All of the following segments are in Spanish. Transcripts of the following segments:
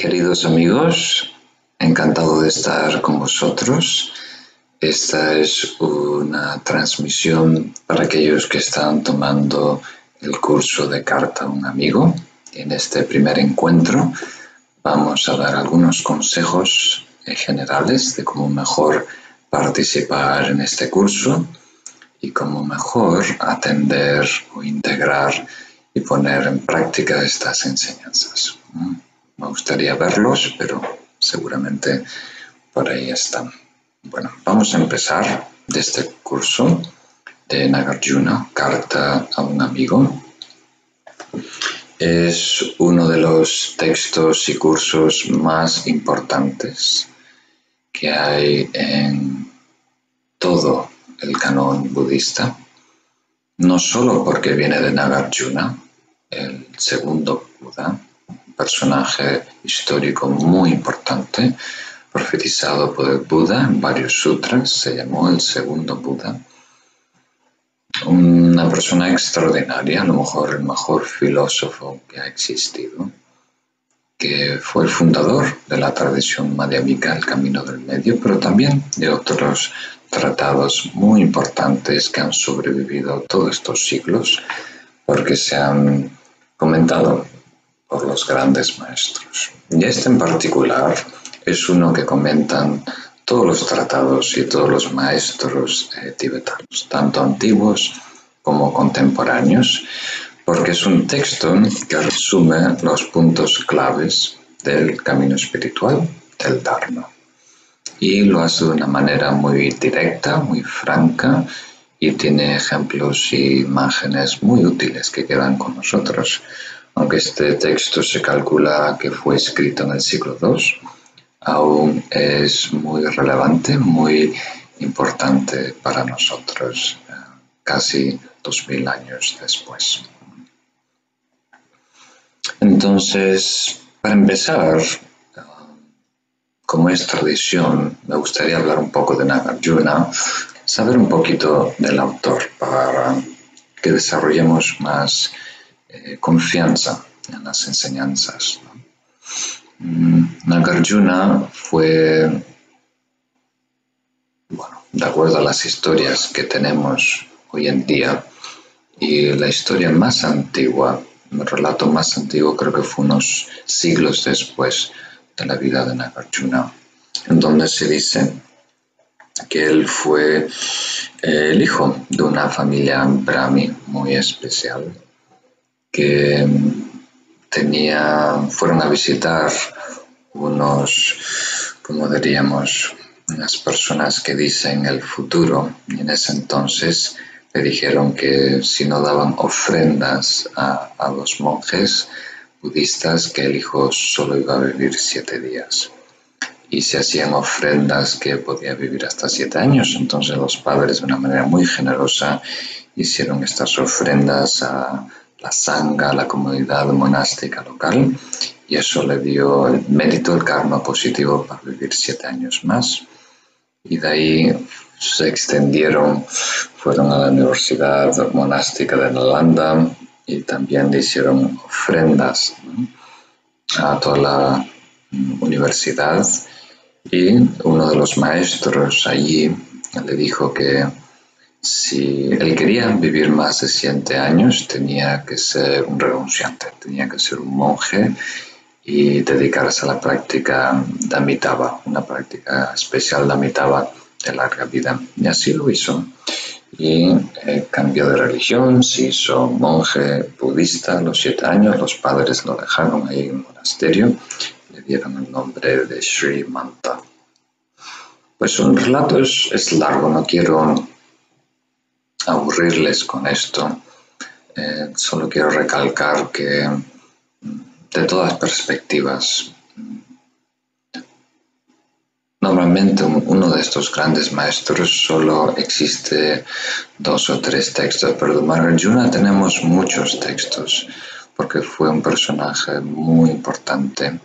Queridos amigos, encantado de estar con vosotros. Esta es una transmisión para aquellos que están tomando el curso de carta a un amigo. En este primer encuentro vamos a dar algunos consejos generales de cómo mejor participar en este curso y cómo mejor atender o integrar y poner en práctica estas enseñanzas. Me gustaría verlos, pero seguramente por ahí están. Bueno, vamos a empezar de este curso de Nagarjuna, Carta a un amigo. Es uno de los textos y cursos más importantes que hay en todo el canon budista, no solo porque viene de Nagarjuna, el segundo Buda, personaje histórico muy importante, profetizado por el Buda en varios sutras, se llamó el segundo Buda. Una persona extraordinaria, a lo mejor el mejor filósofo que ha existido, que fue el fundador de la tradición madhyamika, el camino del medio, pero también de otros tratados muy importantes que han sobrevivido todos estos siglos, porque se han comentado por los grandes maestros. Y este en particular es uno que comentan todos los tratados y todos los maestros eh, tibetanos, tanto antiguos como contemporáneos, porque es un texto que resume los puntos claves del camino espiritual, del Dharma. Y lo hace de una manera muy directa, muy franca, y tiene ejemplos y imágenes muy útiles que quedan con nosotros aunque este texto se calcula que fue escrito en el siglo II, aún es muy relevante, muy importante para nosotros, eh, casi dos mil años después. Entonces, para empezar, como es tradición, me gustaría hablar un poco de Nagarjuna, saber un poquito del autor para que desarrollemos más confianza en las enseñanzas. Mm, Nagarjuna fue, bueno, de acuerdo a las historias que tenemos hoy en día, y la historia más antigua, el relato más antiguo creo que fue unos siglos después de la vida de Nagarjuna, en donde se dice que él fue eh, el hijo de una familia brahmi muy especial que tenía, fueron a visitar unos, como diríamos, unas personas que dicen el futuro. Y en ese entonces le dijeron que si no daban ofrendas a, a los monjes budistas que el hijo solo iba a vivir siete días. Y se hacían ofrendas que podía vivir hasta siete años. Entonces los padres de una manera muy generosa hicieron estas ofrendas a, la sangha, la comunidad monástica local, y eso le dio el mérito, el karma positivo para vivir siete años más. Y de ahí se extendieron, fueron a la Universidad Monástica de Nalanda y también le hicieron ofrendas a toda la universidad. Y uno de los maestros allí le dijo que si él quería vivir más de siete años, tenía que ser un renunciante, tenía que ser un monje y dedicarse a la práctica de una práctica especial de de larga vida. Y así lo hizo. Y eh, cambió de religión, se hizo monje budista a los siete años, los padres lo dejaron ahí en el monasterio, le dieron el nombre de Sri Manta. Pues un relato es, es largo, no quiero aburrirles con esto. Eh, solo quiero recalcar que mm, de todas perspectivas, mm, normalmente uno de estos grandes maestros solo existe dos o tres textos, pero de tenemos muchos textos porque fue un personaje muy importante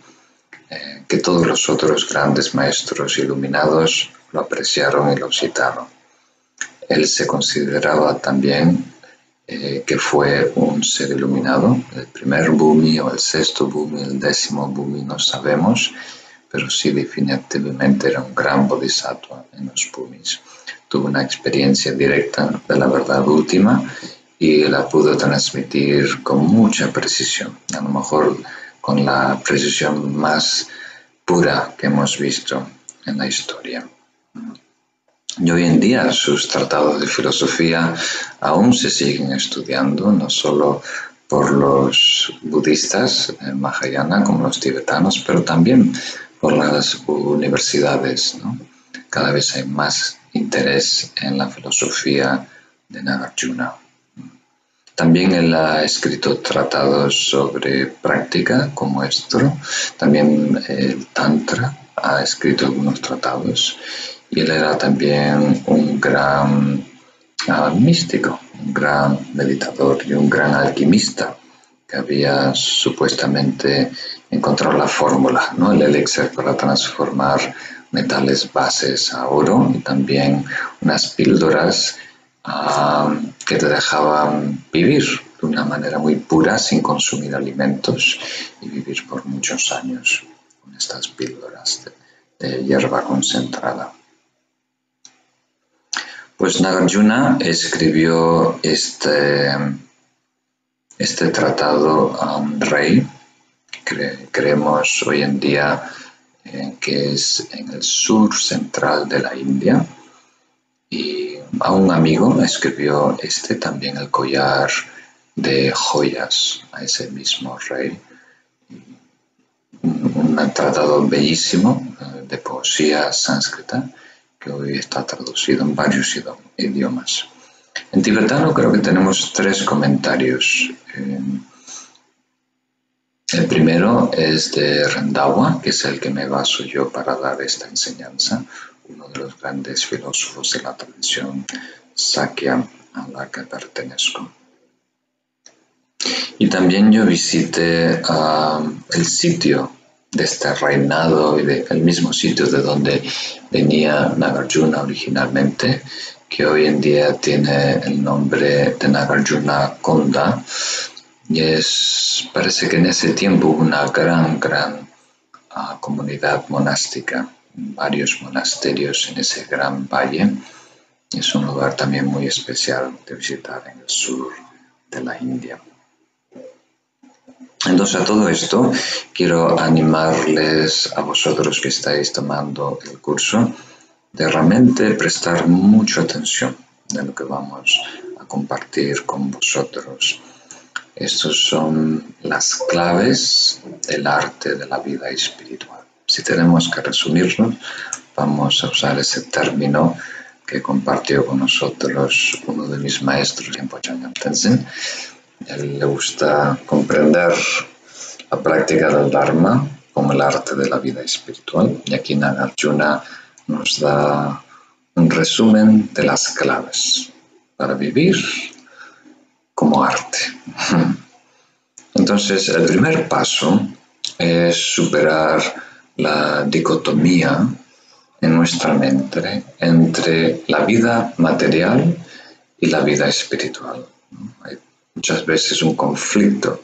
eh, que todos los otros grandes maestros iluminados lo apreciaron y lo citaron. Él se consideraba también eh, que fue un ser iluminado, el primer Bumi o el sexto Bumi, el décimo Bumi, no sabemos, pero sí definitivamente era un gran bodhisattva en los Bumis. Tuvo una experiencia directa de la verdad última y la pudo transmitir con mucha precisión, a lo mejor con la precisión más pura que hemos visto en la historia. Y hoy en día sus tratados de filosofía aún se siguen estudiando, no solo por los budistas en eh, Mahayana como los tibetanos, pero también por las universidades. Cada vez hay más interés en la filosofía de Nagarjuna. También él ha escrito tratados sobre práctica como esto, también el Tantra ha escrito algunos tratados y él era también un gran ah, místico, un gran meditador y un gran alquimista que había supuestamente encontrado la fórmula, ¿no? el elixir para transformar metales bases a oro y también unas píldoras ah, que te dejaban vivir de una manera muy pura sin consumir alimentos y vivir por muchos años con estas píldoras de hierba concentrada. Pues Nagarjuna escribió este, este tratado a un rey, que creemos hoy en día eh, que es en el sur central de la India, y a un amigo escribió este también el collar de joyas a ese mismo rey. Un, un tratado bellísimo eh, de poesía sánscrita que hoy está traducido en varios idiomas. En tibetano creo que tenemos tres comentarios. Eh, el primero es de Rendawa, que es el que me baso yo para dar esta enseñanza, uno de los grandes filósofos de la tradición Sakya a la que pertenezco. Y también yo visité ah, el sitio de este reinado y del mismo sitio de donde venía Nagarjuna originalmente, que hoy en día tiene el nombre de Nagarjuna Konda. Y es, parece que en ese tiempo hubo una gran, gran ah, comunidad monástica, varios monasterios en ese gran valle. Es un lugar también muy especial de visitar en el sur de la India. Entonces a todo esto quiero animarles a vosotros que estáis tomando el curso de realmente prestar mucha atención de lo que vamos a compartir con vosotros. Estas son las claves del arte de la vida espiritual. Si tenemos que resumirlo, vamos a usar ese término que compartió con nosotros uno de mis maestros Tenzin, él le gusta comprender la práctica del Dharma como el arte de la vida espiritual. Y aquí Nagarjuna nos da un resumen de las claves para vivir como arte. Entonces, el primer paso es superar la dicotomía en nuestra mente entre la vida material y la vida espiritual muchas veces un conflicto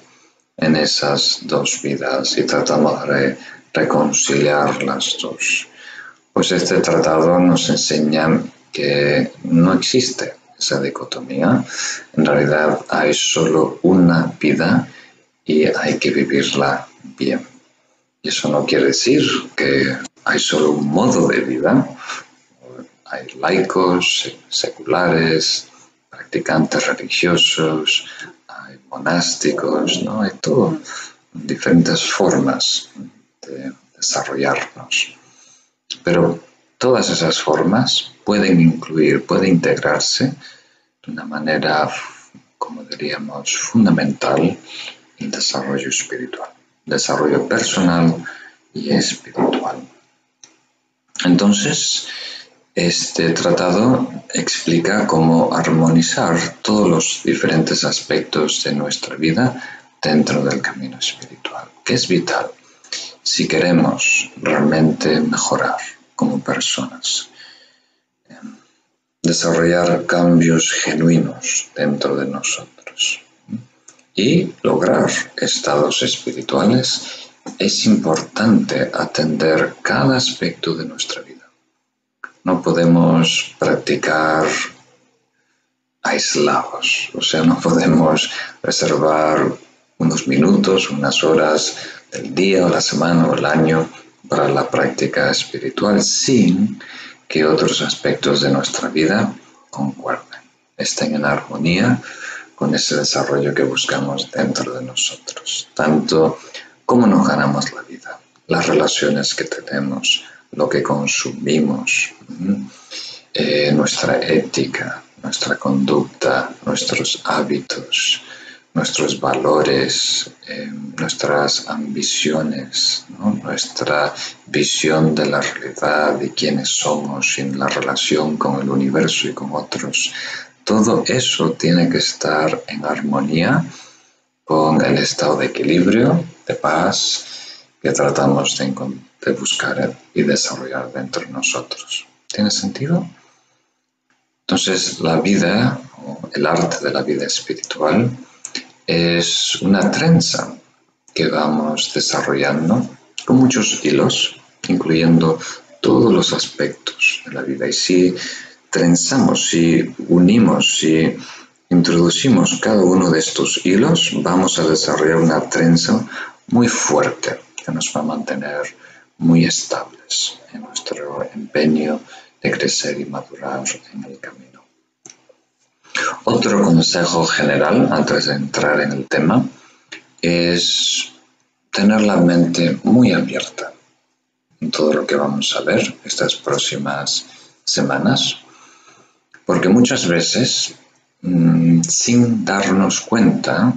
en esas dos vidas y tratamos de reconciliar las dos. Pues este tratado nos enseña que no existe esa dicotomía. En realidad hay solo una vida y hay que vivirla bien. Y eso no quiere decir que hay solo un modo de vida. Hay laicos, seculares, practicantes religiosos, hay monásticos, ¿no? Hay todo, diferentes formas de desarrollarnos. Pero todas esas formas pueden incluir, pueden integrarse de una manera, como diríamos, fundamental en desarrollo espiritual, desarrollo personal y espiritual. Entonces, este tratado explica cómo armonizar todos los diferentes aspectos de nuestra vida dentro del camino espiritual, que es vital si queremos realmente mejorar como personas. desarrollar cambios genuinos dentro de nosotros y lograr estados espirituales, es importante atender cada aspecto de nuestra vida. No podemos practicar aislados, o sea, no podemos reservar unos minutos, unas horas del día o la semana o el año para la práctica espiritual sin que otros aspectos de nuestra vida concuerden, estén en armonía con ese desarrollo que buscamos dentro de nosotros. Tanto cómo nos ganamos la vida, las relaciones que tenemos, lo que consumimos, eh, nuestra ética, nuestra conducta, nuestros hábitos, nuestros valores, eh, nuestras ambiciones, nuestra visión de la realidad, de quiénes somos en la relación con el universo y con otros. Todo eso tiene que estar en armonía con el estado de equilibrio, de paz que tratamos de, de buscar y desarrollar dentro de nosotros. ¿Tiene sentido? Entonces, la vida, el arte de la vida espiritual, es una trenza que vamos desarrollando con muchos hilos, incluyendo todos los aspectos de la vida. Y si trenzamos, si unimos, si introducimos cada uno de estos hilos, vamos a desarrollar una trenza muy fuerte que nos va a mantener muy estables en nuestro empeño de crecer y madurar en el camino. Otro consejo general antes de entrar en el tema es tener la mente muy abierta en todo lo que vamos a ver estas próximas semanas, porque muchas veces, mm, sin darnos cuenta,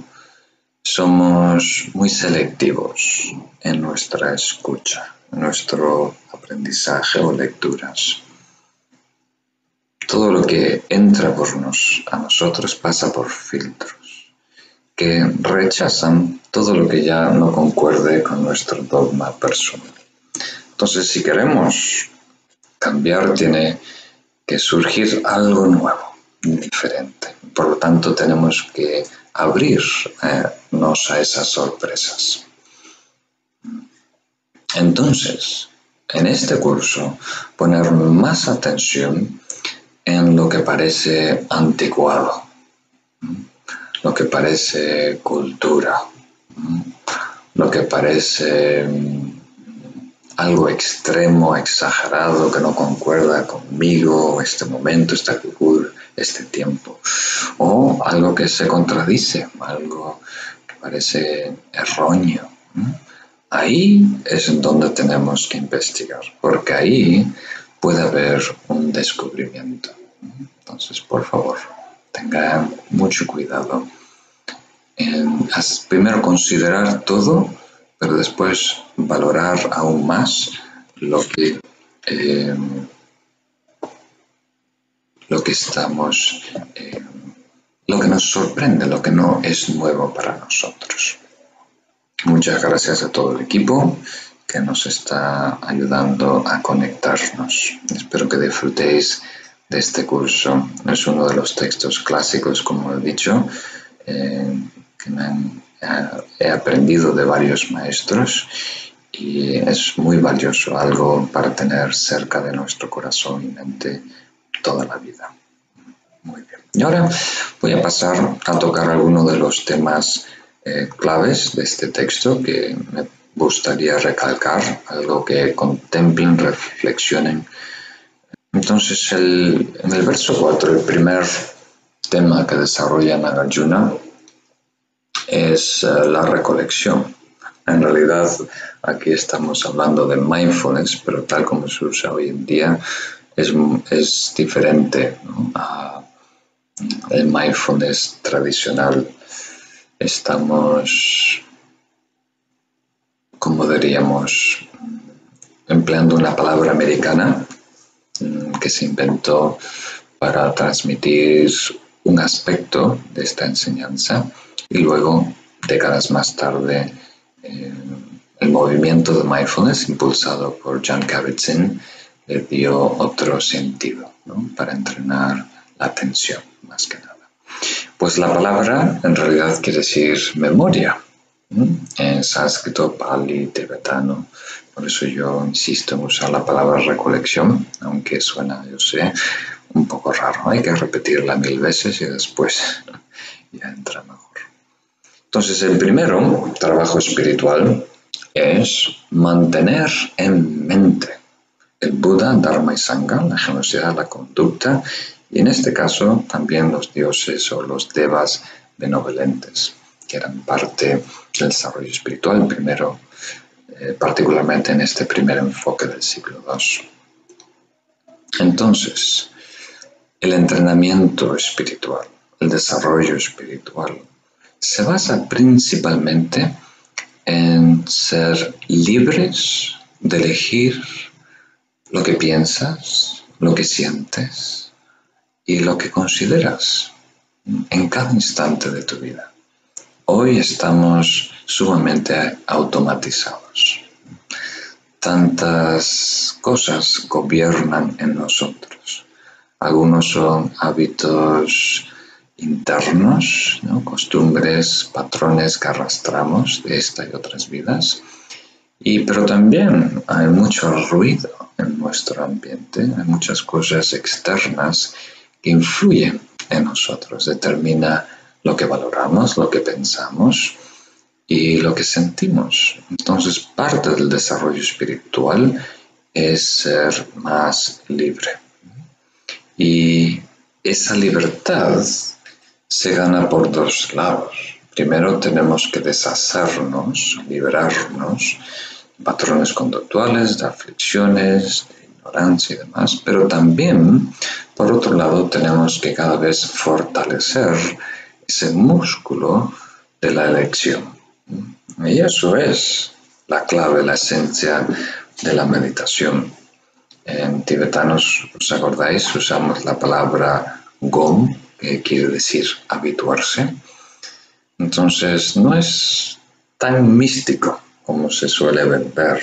somos muy selectivos en nuestra escucha, nuestro aprendizaje o lecturas todo lo que entra por nos, a nosotros pasa por filtros que rechazan todo lo que ya no concuerde con nuestro dogma personal. Entonces, si queremos cambiar, tiene que surgir algo nuevo, diferente. Por lo tanto, tenemos que abrirnos a esas sorpresas. Entonces, en este curso, poner más atención en lo que parece anticuado, lo que parece cultura, lo que parece mm, algo extremo, exagerado, que no concuerda conmigo, este momento, esta cultura, este tiempo, o algo que se contradice, algo que parece erróneo. Ahí es en donde tenemos que investigar, porque ahí puede haber un descubrimiento. Entonces, por favor, tengan mucho cuidado en primero considerar todo, pero después valorar aún más lo que, em, lo que estamos, em, lo que nos sorprende, lo que no es nuevo para nosotros. Muchas gracias a todo el equipo que nos está ayudando a conectarnos. Espero que disfrutéis de este curso. Es uno de los textos clásicos, como he dicho, eh, que eh, he aprendido de varios maestros y es muy valioso, algo para tener cerca de nuestro corazón y mente toda la vida. Muy bien. Y ahora voy a pasar a tocar algunos de los temas eh, claves de este texto que me gustaría recalcar, algo que contemplen, reflexionen entonces, en el verso 4, el primer tema que desarrolla Nagarjuna es eh, la recolección. En realidad, aquí estamos hablando de mindfulness, pero tal como se usa hoy en día, es, diferente a el mindfulness tradicional. Estamos, como diríamos, empleando una palabra americana que se inventó para transmitir un aspecto de esta enseñanza y luego, décadas más tarde, eh, el movimiento de mindfulness impulsado por John Kabat-Zinn le dio otro sentido. para entrenar la atención, más que nada. Pues la palabra en realidad quiere decir memoria. En sánscrito, pali, tibetano. Por eso yo insisto en usar la palabra recolección, aunque suena, yo sé, un poco raro. Hay que repetirla mil veces y después ya entra mejor. Entonces, el primero trabajo espiritual es mantener en mente el Buda, Dharma y Sangha, la generosidad, la conducta, y en este caso también los dioses o los devas benevolentes, que eran parte del desarrollo espiritual, primero, eh, particularmente en este primer enfoque del siglo II. Entonces, el entrenamiento espiritual, el desarrollo espiritual, se basa principalmente en ser libres de elegir lo que piensas, lo que sientes y lo que consideras en cada instante de tu vida. Hoy estamos sumamente automatizados. Tantas cosas gobiernan en nosotros. Algunos son hábitos internos, costumbres, patrones que arrastramos de esta y otras vidas. Y, pero también hay mucho ruido en nuestro ambiente, hay muchas cosas externas que influyen en nosotros, determina lo que valoramos, lo que pensamos y lo que sentimos. Entonces, parte del desarrollo espiritual es ser más libre. Y esa libertad se gana por dos lados. Primero tenemos que deshacernos, liberarnos de patrones conductuales, de aflicciones, de ignorancia y demás, pero también, por otro lado, tenemos que cada vez fortalecer ese músculo de la elección. Y eso es la clave, la esencia de la meditación. En tibetanos, ¿os acordáis? Usamos la palabra gom, que quiere decir habituarse. Entonces no es tan místico como se suele ver,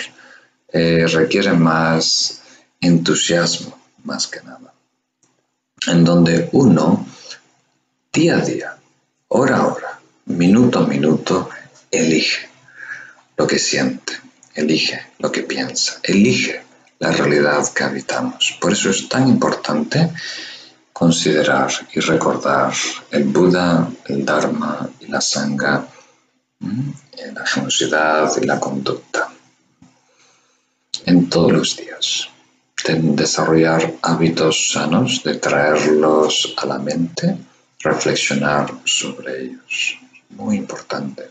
eh, requiere más entusiasmo, más que nada, en donde uno, día a día, hora a hora, minuto a minuto, elige lo que siente, elige lo que piensa, elige la realidad que habitamos. Por eso es tan importante considerar y recordar el Buda, el Dharma y la Sangha, la generosidad y la conducta en todos los días. De desarrollar hábitos sanos, de traerlos a la mente, reflexionar sobre ellos. Muy importante.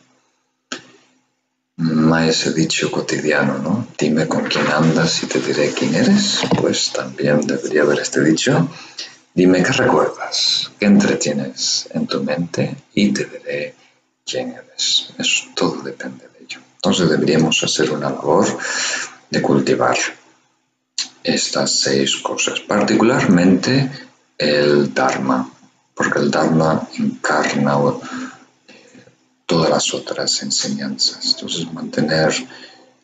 Más ese dicho cotidiano, ¿no? Dime con quién andas y te diré quién eres. Pues también debería haber este dicho Dime qué recuerdas, qué entretienes en tu mente y te diré quién eres. Eso todo depende de ello. Entonces deberíamos hacer una labor de cultivar estas seis cosas, particularmente el Dharma, porque el Dharma encarna eh, todas las otras enseñanzas. Entonces mantener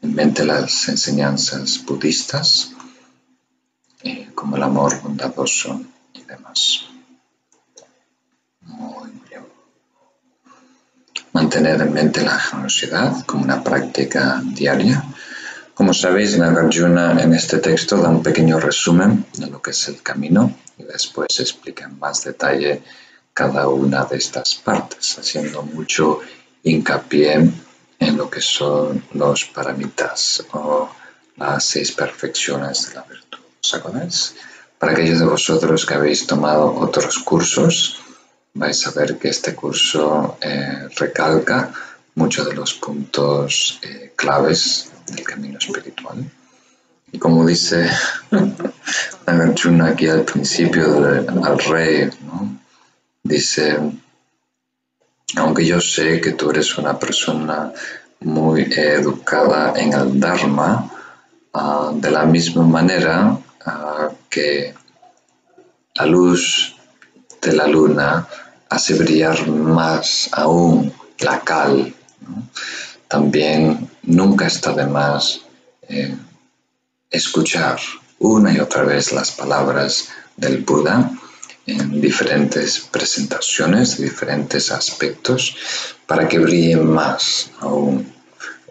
en mente las enseñanzas budistas, eh, como el amor bondadoso, demás. Muy bien. Mantener en mente la generosidad como una práctica diaria. Como sabéis, Nagarjuna en este texto da un pequeño resumen de lo que es el camino y después explica en más detalle cada una de estas partes, haciendo mucho hincapié en lo que son los paramitas o las seis perfecciones de la virtud. ¿Os acordáis? Para aquellos de vosotros que habéis tomado otros cursos, vais a ver que este curso eh, recalca muchos de los puntos eh, claves del camino espiritual. Y como dice Nagarjuna aquí al principio al rey, dice, aunque yo sé que tú eres una persona muy educada en el Dharma, ah, de la misma manera que la luz de la luna hace brillar más aún la cal. También nunca está de más eh, escuchar una y otra vez las palabras del Buda en diferentes presentaciones, diferentes aspectos, para que brille más aún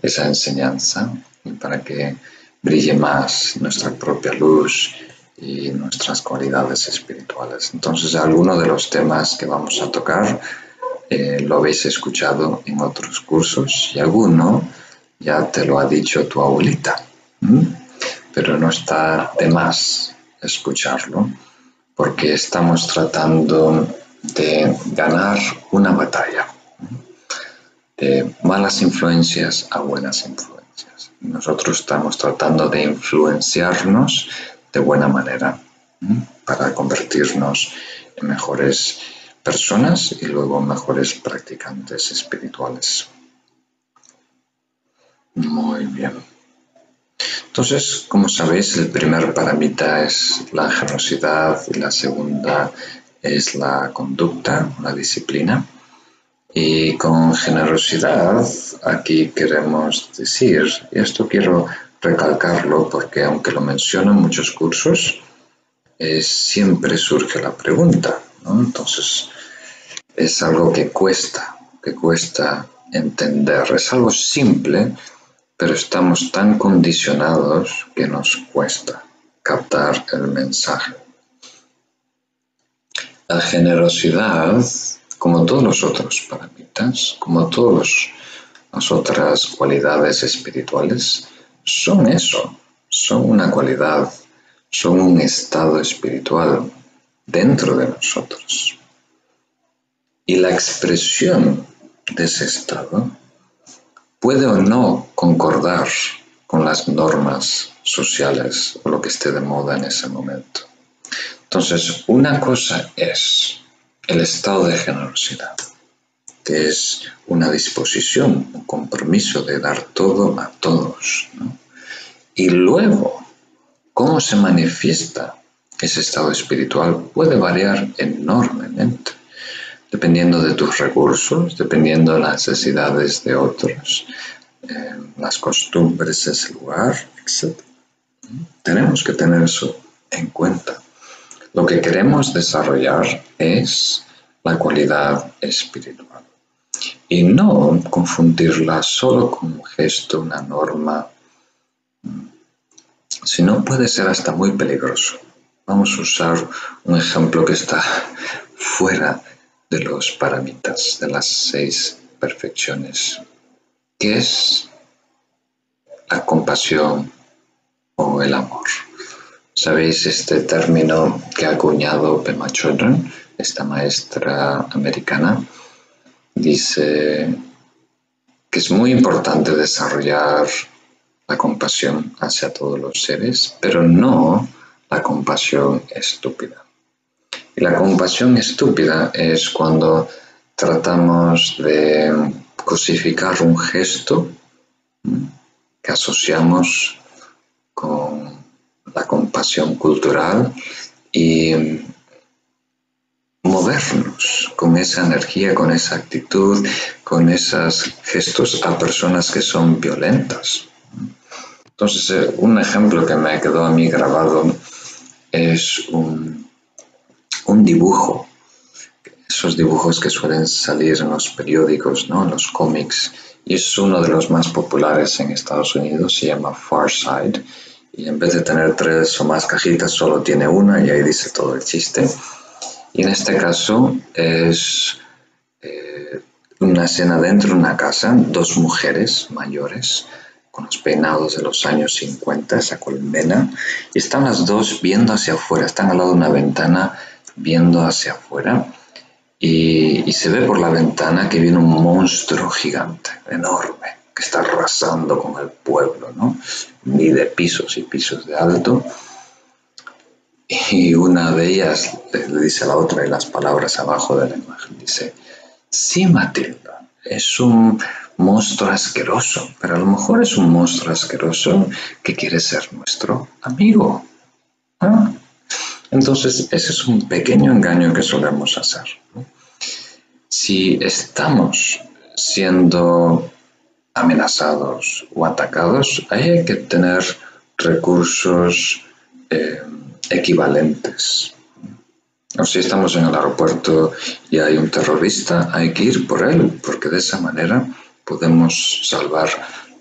esa enseñanza y para que brille más nuestra propia luz y nuestras cualidades espirituales. Entonces, algunos de los temas que vamos a tocar eh, lo habéis escuchado en otros cursos y alguno ya te lo ha dicho tu abuelita, pero no está de más escucharlo porque estamos tratando de ganar una batalla de malas influencias a buenas influencias. Nosotros estamos tratando de influenciarnos de buena manera para convertirnos en mejores personas y luego mejores practicantes espirituales. Muy bien. Entonces, como sabéis, el primer paramita es la generosidad y la segunda es la conducta, la disciplina. Y con generosidad aquí queremos decir, y esto quiero recalcarlo porque aunque lo menciono en muchos cursos, eh, siempre surge la pregunta. Entonces, es algo que cuesta, que cuesta entender. Es algo simple, pero estamos tan condicionados que nos cuesta captar el mensaje. La generosidad, como todos los otros paramitas, como todas las otras cualidades espirituales, son eso, son una cualidad, son un estado espiritual dentro de nosotros. Y la expresión de ese estado puede o no concordar con las normas sociales o lo que esté de moda en ese momento. Entonces, una cosa es el estado de generosidad, que es una disposición, un compromiso de dar todo a todos. Y luego, cómo se manifiesta ese estado espiritual puede variar enormemente dependiendo de tus recursos, dependiendo de las necesidades de otros, eh, las costumbres de ese lugar, etc. Tenemos que tener eso en cuenta. Lo que queremos desarrollar es la cualidad espiritual y no confundirla solo con un gesto, una norma, sino puede ser hasta muy peligroso. Vamos a usar un ejemplo que está fuera de los paramitas, de las seis perfecciones, que es la compasión o el amor. ¿Sabéis este término que ha acuñado Pema Chodron, esta maestra americana? Dice que es muy importante desarrollar la compasión hacia todos los seres, pero no la compasión estúpida. Y la compasión estúpida es cuando tratamos de cosificar un gesto que asociamos con la compasión cultural y movernos con esa energía, con esa actitud, con esos gestos a personas que son violentas. Entonces, eh, un ejemplo que me quedó a mí grabado es un un dibujo, esos dibujos que suelen salir en los periódicos, ¿no? en los cómics, y es uno de los más populares en Estados Unidos, se llama Far Side, y en vez de tener tres o más cajitas, solo tiene una y ahí dice todo el chiste. Y en este caso es eh, una escena dentro de una casa, dos mujeres mayores, con los peinados de los años 50, esa colmena, y están las dos viendo hacia afuera, están al lado de una ventana viendo hacia afuera y, se ve por la ventana que viene un monstruo gigante, enorme, que está arrasando con el pueblo, ¿no? Mide pisos y pisos de alto. Y una de ellas le dice a la otra y las palabras abajo de la imagen, dice, sí, Matilda, es un monstruo asqueroso, pero a lo mejor es un monstruo asqueroso que quiere ser nuestro amigo. ¿Ah? Entonces, ese es un pequeño engaño que solemos hacer. Si estamos siendo amenazados o atacados, hay que tener recursos eh, equivalentes. O si estamos en el aeropuerto y hay un terrorista, hay que ir por él, porque de esa manera podemos salvar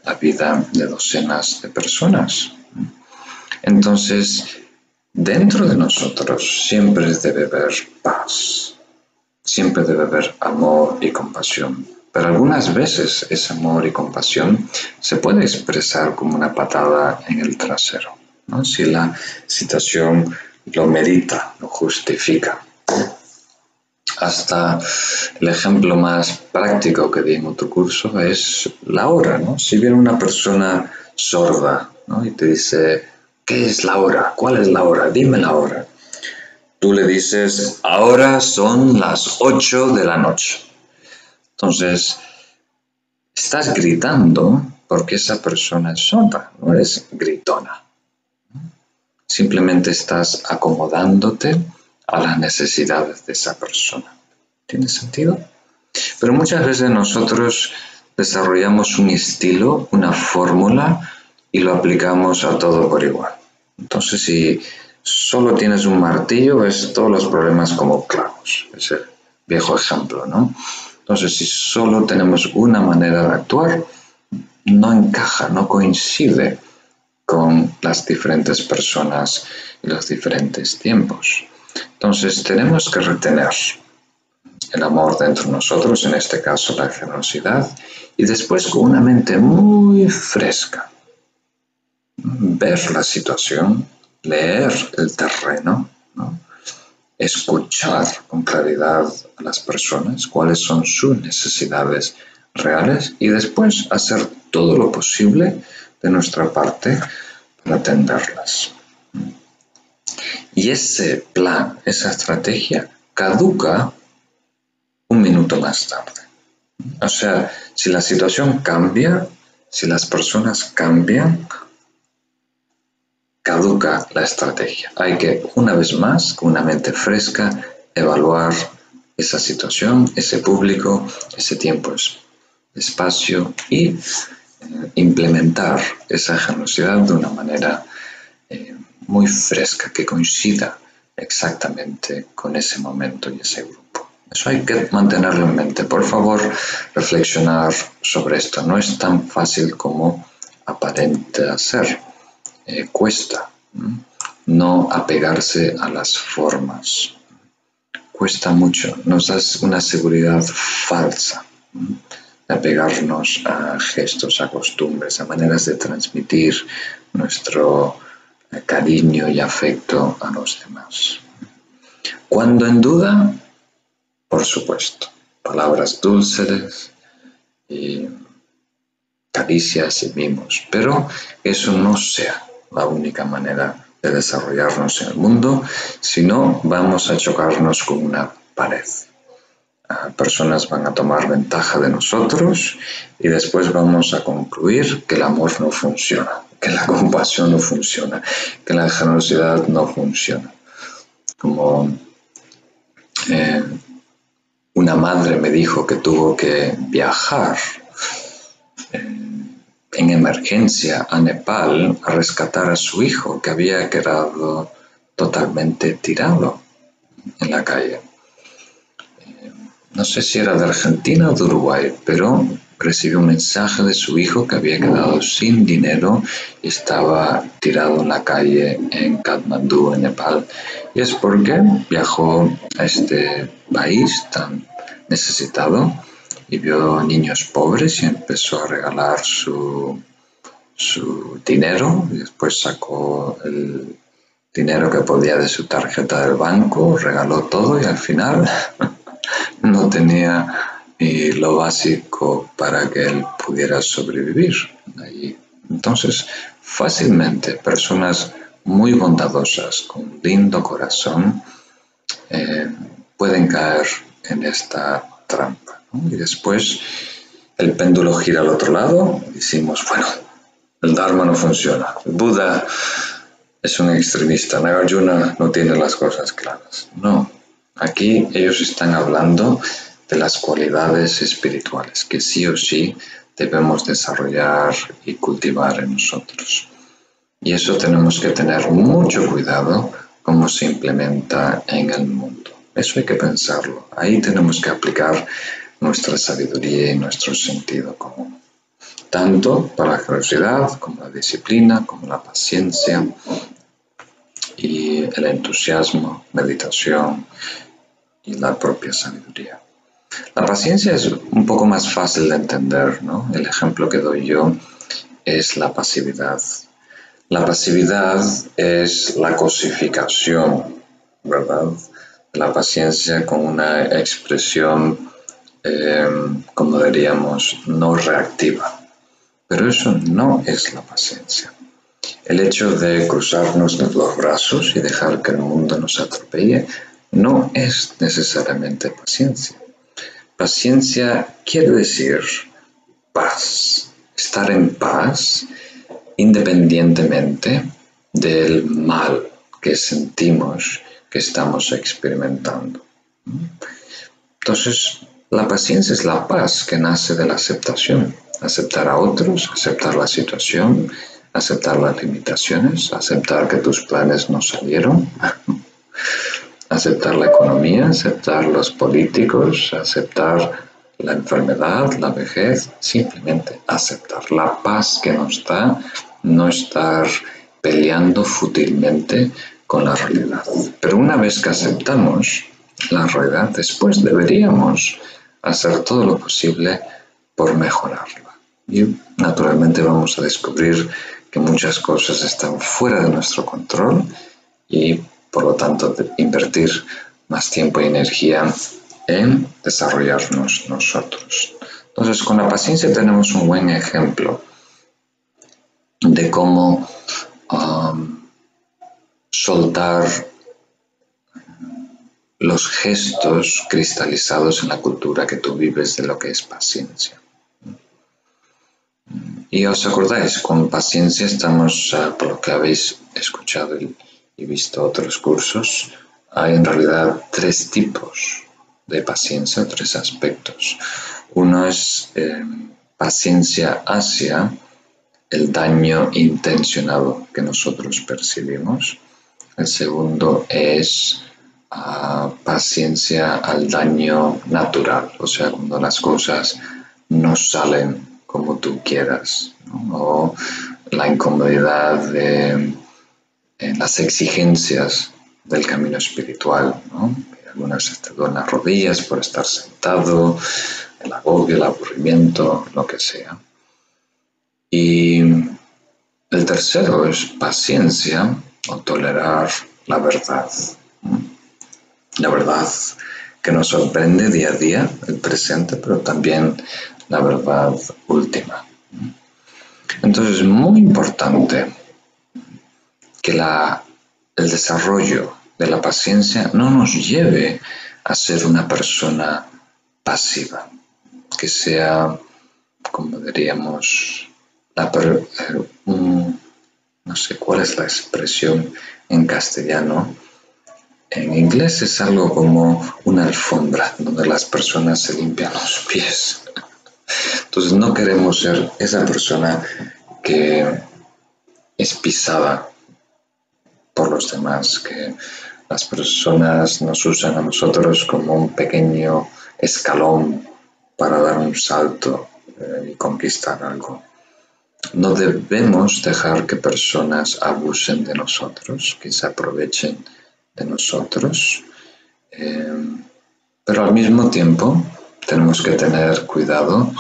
la vida de docenas de personas. Entonces, dentro de nosotros siempre debe haber paz, siempre debe haber amor y compasión. Pero algunas veces ese amor y compasión se puede expresar como una patada en el trasero, ¿no? si la situación lo merita, lo justifica. Hasta el ejemplo más práctico que di en otro curso es la hora. ¿no? Si viene una persona sorda y te dice, ¿qué es la hora? ¿Cuál es la hora? Dime la hora. Tú le dices, ahora son las 8 de la noche. Entonces, estás gritando porque esa persona es sorda, no es gritona. Simplemente estás acomodándote a las necesidades de esa persona. ¿Tiene sentido? Pero muchas veces nosotros desarrollamos un estilo, una fórmula y lo aplicamos a todo por igual. Entonces, si solo tienes un martillo, ves todos los problemas como clavos. Es el viejo ejemplo, ¿no? Entonces, si solo tenemos una manera de actuar, no encaja, no coincide con las diferentes personas y los diferentes tiempos. Entonces, tenemos que retener el amor dentro de nosotros, en este caso la generosidad, y después con una mente muy fresca, ver la situación, leer el terreno, ¿no? escuchar con claridad a las personas cuáles son sus necesidades reales y después hacer todo lo posible de nuestra parte para atenderlas. Y ese plan, esa estrategia caduca un minuto más tarde. O sea, si la situación cambia, si las personas cambian, caduca la estrategia. Hay que, una vez más, con una mente fresca, evaluar esa situación, ese público, ese tiempo, espacio y eh, implementar esa generosidad de una manera eh, muy fresca, que coincida exactamente con ese momento y ese grupo. Eso hay que mantenerlo en mente. Por favor, reflexionar sobre esto. No es tan fácil como aparente ser. Eh, cuesta no apegarse a las formas. Cuesta mucho, nos da una seguridad falsa de apegarnos a gestos, a costumbres, a maneras de transmitir nuestro eh, cariño y afecto a los demás. Cuando en duda, por supuesto, palabras dulces y caricias y mimos, pero eso no sea la única manera de desarrollarnos en el mundo, si no vamos a chocarnos con una pared. Ah, personas van a tomar ventaja de nosotros y después vamos a concluir que el amor no funciona, que la compasión no funciona, que la generosidad no funciona. Como eh, una madre me dijo que tuvo que viajar en emergencia a Nepal a rescatar a su hijo que había quedado totalmente tirado en la calle. Eh, no sé si era de Argentina o de Uruguay, pero recibió un mensaje de su hijo que había quedado sin dinero y estaba tirado en la calle en Kathmandú, en Nepal. Y es porque viajó a este país tan necesitado y vio niños pobres y empezó a regalar su, su dinero y después sacó el dinero que podía de su tarjeta del banco, regaló todo y al final no tenía ni lo básico para que él pudiera sobrevivir allí. Entonces, fácilmente personas muy bondadosas, con lindo corazón, eh, pueden caer en esta trampa. Y después el péndulo gira al otro lado, decimos, bueno, el Dharma no funciona, el Buda es un extremista, Nagarjuna no tiene las cosas claras. No, aquí ellos están hablando de las cualidades espirituales que sí o sí debemos desarrollar y cultivar en nosotros. Y eso tenemos que tener mucho cuidado cómo se implementa en el mundo. Eso hay que pensarlo. Ahí tenemos que aplicar nuestra sabiduría y nuestro sentido común. Tanto para la curiosidad como la disciplina, como la paciencia y el entusiasmo, meditación y la propia sabiduría. La paciencia es un poco más fácil de entender, ¿no? El ejemplo que doy yo es la pasividad. La pasividad es la cosificación, ¿verdad? La paciencia con una expresión, eh, como diríamos, no reactiva. Pero eso no es la paciencia. El hecho de cruzarnos los brazos y dejar que el mundo nos atropelle no es necesariamente paciencia. Paciencia quiere decir paz, estar en paz independientemente del mal que sentimos estamos experimentando. Entonces, la paciencia es la paz que nace de la aceptación. Aceptar a otros, aceptar la situación, aceptar las limitaciones, aceptar que tus planes no salieron, aceptar la economía, aceptar los políticos, aceptar la enfermedad, la vejez, simplemente aceptar la paz que nos da, no estar peleando fútilmente con la realidad. Pero una vez que aceptamos la realidad, después deberíamos hacer todo lo posible por mejorarla. Y naturalmente vamos a descubrir que muchas cosas están fuera de nuestro control y por lo tanto invertir más tiempo y energía en desarrollarnos nosotros. Entonces, con la paciencia tenemos un buen ejemplo de cómo um, soltar los gestos cristalizados en la cultura que tú vives de lo que es paciencia. Y os acordáis, con paciencia estamos, por lo que habéis escuchado y, visto otros cursos, hay en realidad tres tipos de paciencia, tres aspectos. Uno es eh, paciencia hacia el daño intencionado que nosotros percibimos. El segundo es ah, paciencia al daño natural, o sea, cuando las cosas no salen como tú quieras, o la incomodidad de las exigencias del camino espiritual, ¿no? algunas te duelen las rodillas por estar sentado, el agobio, el aburrimiento, lo que sea. Y el tercero es paciencia o tolerar la verdad. La verdad que nos sorprende día a día, el presente, pero también la verdad última. Entonces es muy importante que la, el desarrollo de la paciencia no nos lleve a ser una persona pasiva, que sea, como diríamos, la, no sé cuál es la expresión en castellano. En inglés es algo como una alfombra donde las personas se limpian los pies. Entonces no queremos ser esa persona que es pisada por los demás, que las personas nos usan a nosotros como un pequeño escalón para dar un salto eh, y conquistar algo. No debemos dejar que personas abusen de nosotros, que se aprovechen de nosotros, eh, pero al mismo tiempo tenemos que tener cuidado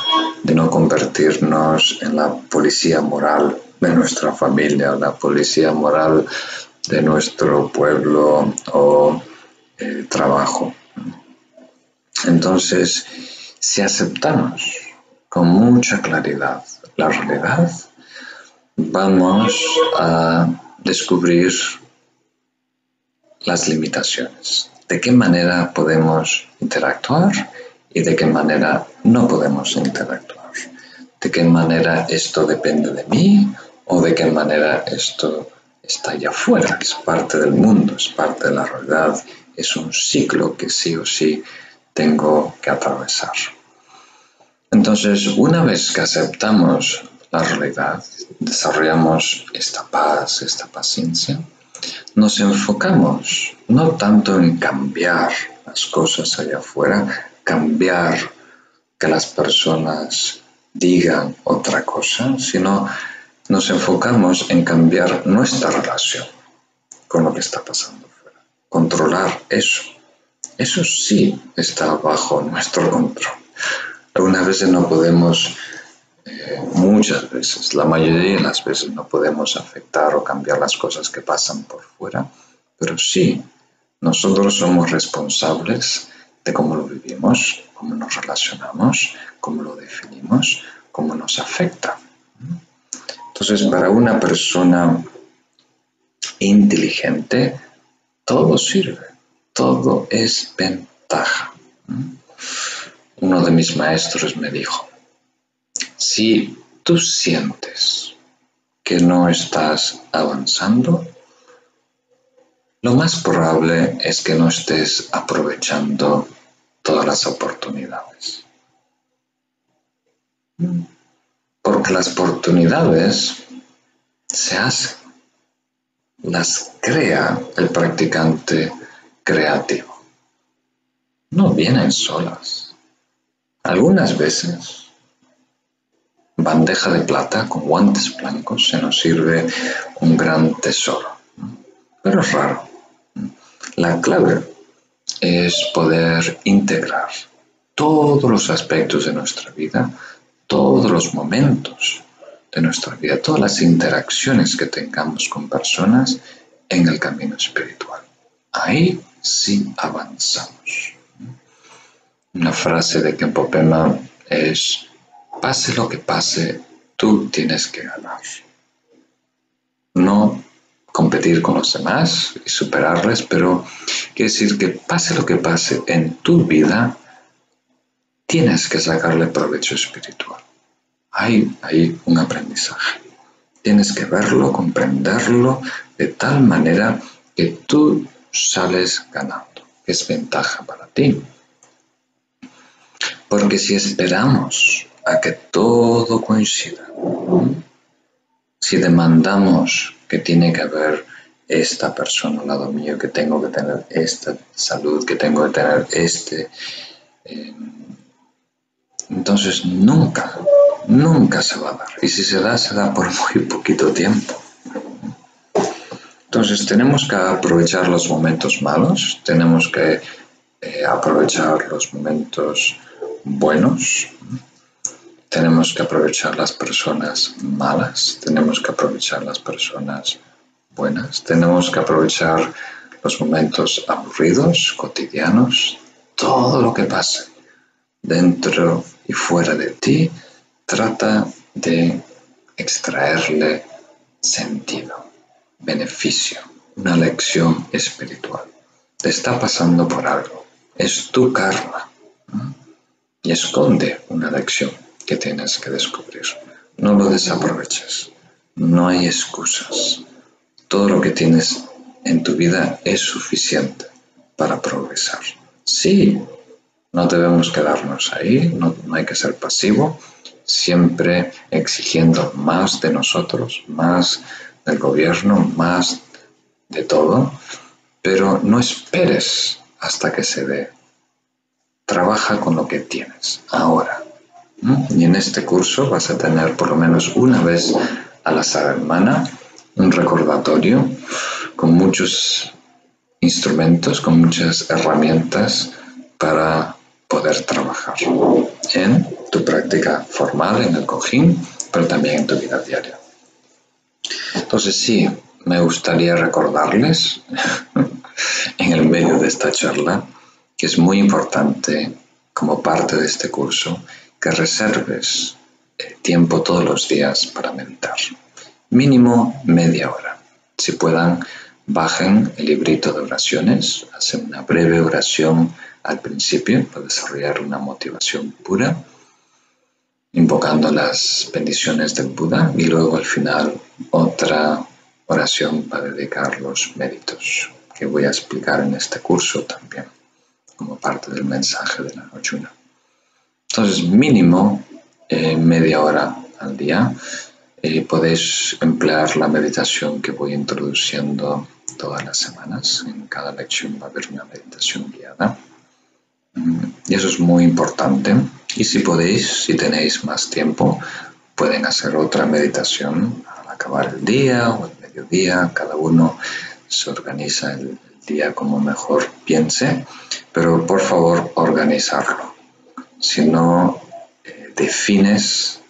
de no convertirnos en la policía moral de nuestra familia, la policía moral de nuestro pueblo o eh, trabajo. Entonces, si aceptamos con mucha claridad la realidad, vamos a descubrir las limitaciones, de qué manera podemos interactuar y de qué manera no podemos interactuar, de qué manera esto depende de mí o de qué manera esto está allá afuera, es parte del mundo, es parte de la realidad, es un ciclo que sí o sí tengo que atravesar. Entonces, una vez que aceptamos la realidad, desarrollamos esta paz, esta paciencia, nos enfocamos no tanto en cambiar las cosas allá afuera, cambiar que las personas digan otra cosa, sino nos enfocamos en cambiar nuestra relación con lo que está pasando afuera, controlar eso. Eso sí está bajo nuestro control. Algunas veces no podemos, eh, muchas veces, la mayoría de las veces no podemos afectar o cambiar las cosas que pasan por fuera, pero sí, nosotros somos responsables de cómo lo vivimos, cómo nos relacionamos, cómo lo definimos, cómo nos afecta. Entonces, para una persona inteligente, todo sirve, todo es ventaja. Uno de mis maestros me dijo, si tú sientes que no estás avanzando, lo más probable es que no estés aprovechando todas las oportunidades. Porque las oportunidades se hacen, las crea el practicante creativo. No vienen solas. Algunas veces, bandeja de plata con guantes blancos se nos sirve un gran tesoro. Pero es raro. La clave es poder integrar todos los aspectos de nuestra vida, todos los momentos de nuestra vida, todas las interacciones que tengamos con personas en el camino espiritual. Ahí sí avanzamos. Una frase de Kempo Pema es, pase lo que pase, tú tienes que ganar. No competir con los demás y superarles, pero quiere decir que pase lo que pase en tu vida, tienes que sacarle provecho espiritual. Hay ahí un aprendizaje. Tienes que verlo, comprenderlo de tal manera que tú sales ganando. Es ventaja para ti. Porque si esperamos a que todo coincida, si demandamos que tiene que haber esta persona al lado mío, que tengo que tener esta salud, que tengo que tener este... Eh, entonces nunca, nunca se va a dar. Y si se da, se da por muy poquito tiempo. Entonces tenemos que aprovechar los momentos malos, tenemos que eh, aprovechar los momentos buenos, tenemos que aprovechar las personas malas, tenemos que aprovechar las personas buenas, tenemos que aprovechar los momentos aburridos, cotidianos, todo lo que pase dentro y fuera de ti, trata de extraerle sentido, beneficio, una lección espiritual. Te está pasando por algo, es tu karma y esconde una lección que tienes que descubrir. No lo desaproveches. No hay excusas. Todo lo que tienes en tu vida es suficiente para progresar. Sí, no debemos quedarnos ahí, no, hay que ser pasivo, siempre exigiendo más de nosotros, más del gobierno, más de todo, pero no esperes hasta que se dé. Trabaja con lo que tienes ahora. Y en este curso vas a tener por lo menos una vez a la semana un recordatorio con muchos instrumentos, con muchas herramientas para poder trabajar en tu práctica formal, en el cojín, pero también en tu vida diaria. Entonces sí, me gustaría recordarles en el medio de esta charla que es muy importante como parte de este curso que reserves tiempo todos los días para meditar. Mínimo media hora. Si puedan, bajen el librito de oraciones, hacen una breve oración al principio para desarrollar una motivación pura, invocando las bendiciones del Buda y luego al final otra oración para dedicar los méritos que voy a explicar en este curso también como parte del mensaje de la Arjuna. Entonces, mínimo eh, media hora al día. y podéis emplear la meditación que voy introduciendo todas las semanas. En cada lección va a haber una meditación guiada. Y eso es muy importante. Y si podéis, si tenéis más tiempo, pueden hacer otra meditación al acabar el día o el mediodía. Cada uno se organiza el día como mejor piense, pero por favor organizarlo. Si no eh, defines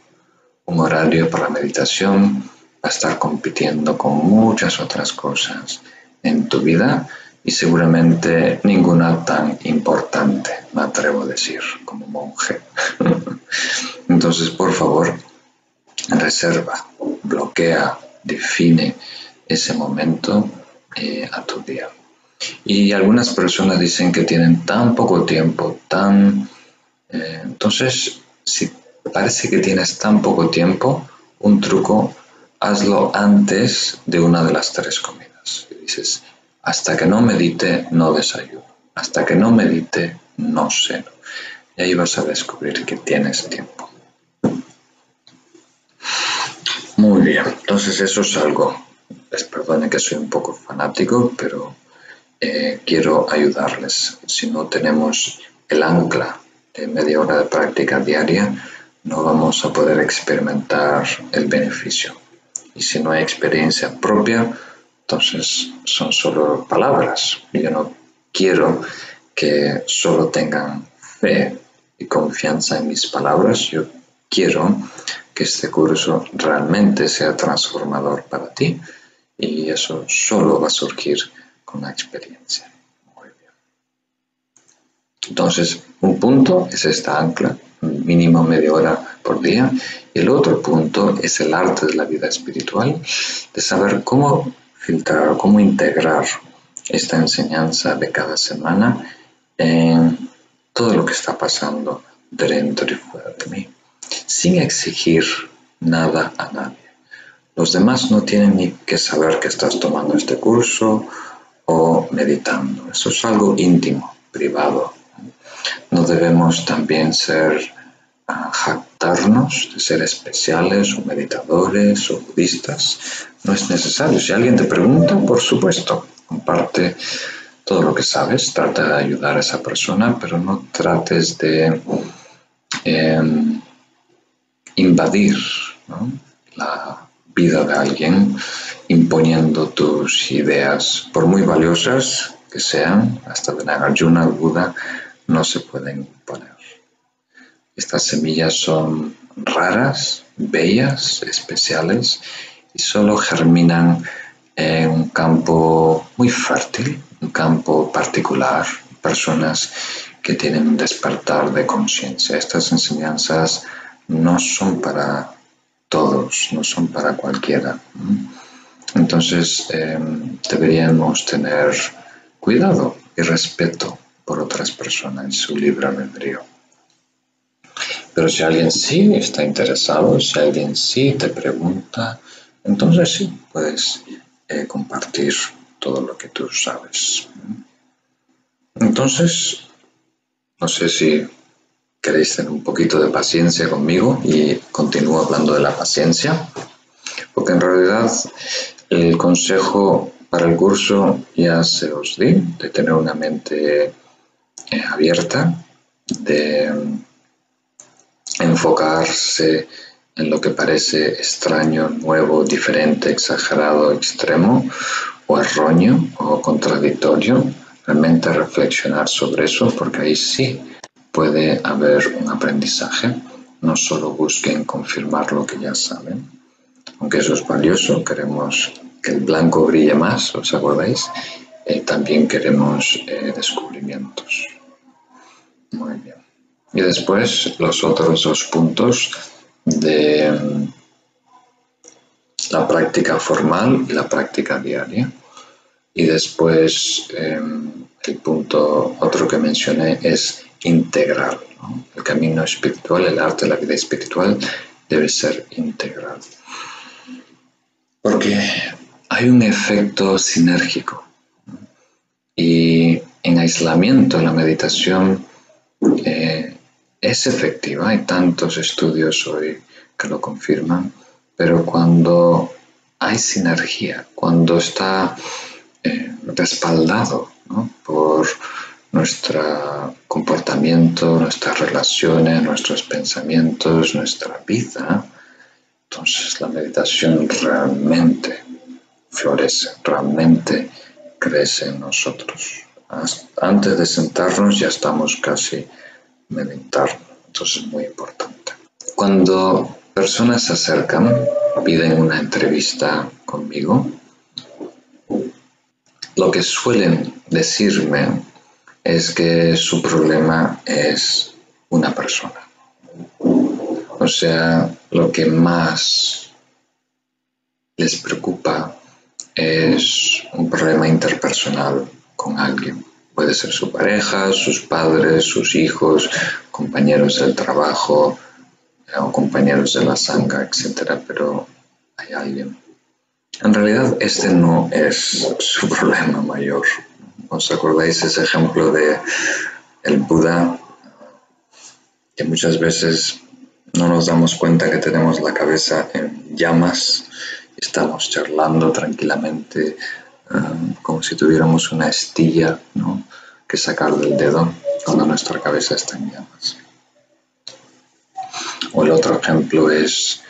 un horario para la meditación, va a estar compitiendo con muchas otras cosas en tu vida y seguramente ninguna tan importante, me atrevo a decir, como monje. Entonces, por favor, reserva, bloquea, define ese momento eh, a tu día. Y algunas personas dicen que tienen tan poco tiempo, tan... Eh, entonces, si parece que tienes tan poco tiempo, un truco, hazlo antes de una de las tres comidas. dices, hasta que no medite, no desayuno. Hasta que no medite, no ceno. Y ahí vas a descubrir que tienes tiempo. Muy bien, entonces eso es algo. Les perdone que soy un poco fanático, pero quiero ayudarles. Si no tenemos el ancla de media hora de práctica diaria, no vamos a poder experimentar el beneficio. Y si no hay experiencia propia, entonces son solo palabras. Yo no quiero que solo tengan fe y confianza en mis palabras. Yo quiero que este curso realmente sea transformador para ti y eso solo va a surgir la experiencia. Muy bien. Entonces, un punto es esta ancla, mínimo media hora por día. Y el otro punto es el arte de la vida espiritual, de saber cómo filtrar, cómo integrar esta enseñanza de cada semana en todo lo que está pasando dentro y fuera de mí, sin exigir nada a nadie. Los demás no tienen ni que saber que estás tomando este curso o meditando. Eso es algo íntimo, privado. No debemos también ser ah, jactarnos de ser especiales o meditadores o budistas. No es necesario. Si alguien te pregunta, por supuesto, comparte todo lo que sabes, trata de ayudar a esa persona, pero no trates de em, invadir la vida de alguien imponiendo tus ideas, por muy valiosas que sean, hasta de Nagarjuna Buda, no se pueden imponer. Estas semillas son raras, bellas, especiales y solo germinan en un campo muy fértil, un campo particular, personas que tienen un despertar de conciencia. Estas enseñanzas no son para todos, no son para cualquiera. Entonces em, deberíamos tener cuidado y respeto por otras personas y su libre albedrío. Pero si alguien sí está interesado, si alguien sí te pregunta, entonces sí puedes eh, compartir todo lo que tú sabes. Entonces, no sé si queréis tener un poquito de paciencia conmigo y continúo hablando de la paciencia, porque en realidad el consejo para el curso ya se os di, de tener una mente eh, abierta, de enfocarse en lo que parece extraño, nuevo, diferente, exagerado, extremo o erróneo o contradictorio, realmente reflexionar sobre eso porque ahí sí puede haber un aprendizaje. No solo busquen confirmar lo que ya saben, aunque eso es valioso, queremos que el blanco brille más, ¿os acordáis? Eh, también queremos eh, descubrimientos. Muy bien. Y después los otros dos puntos de mm, la práctica formal y la práctica diaria. Y después em, el punto otro que mencioné es integral. El camino espiritual, el arte de la vida espiritual debe ser integral. Porque hay un efecto sinérgico. Y en aislamiento, la meditación eh, es efectiva. Hay tantos estudios hoy que lo confirman. pero cuando hay sinergia, cuando está eh, respaldado por nuestro comportamiento, nuestras relaciones, nuestros pensamientos, nuestra vida, entonces la meditación realmente florece, realmente crece en nosotros. Antes de sentarnos ya estamos casi meditando, entonces es muy importante. Cuando personas se acercan, piden una entrevista conmigo, lo que suelen decirme es que su problema es una persona. O sea, lo que más les preocupa es un problema interpersonal con alguien. Puede ser su pareja, sus padres, sus hijos, compañeros del trabajo eh, o compañeros de la sangre, etc. Pero hay alguien. En realidad este no es su problema mayor. ¿Os acordáis ese ejemplo de el Buda? Que muchas veces no nos damos cuenta que tenemos la cabeza en llamas estamos charlando tranquilamente um, como si tuviéramos una estilla que sacar del dedo cuando nuestra cabeza está en llamas. O el otro ejemplo es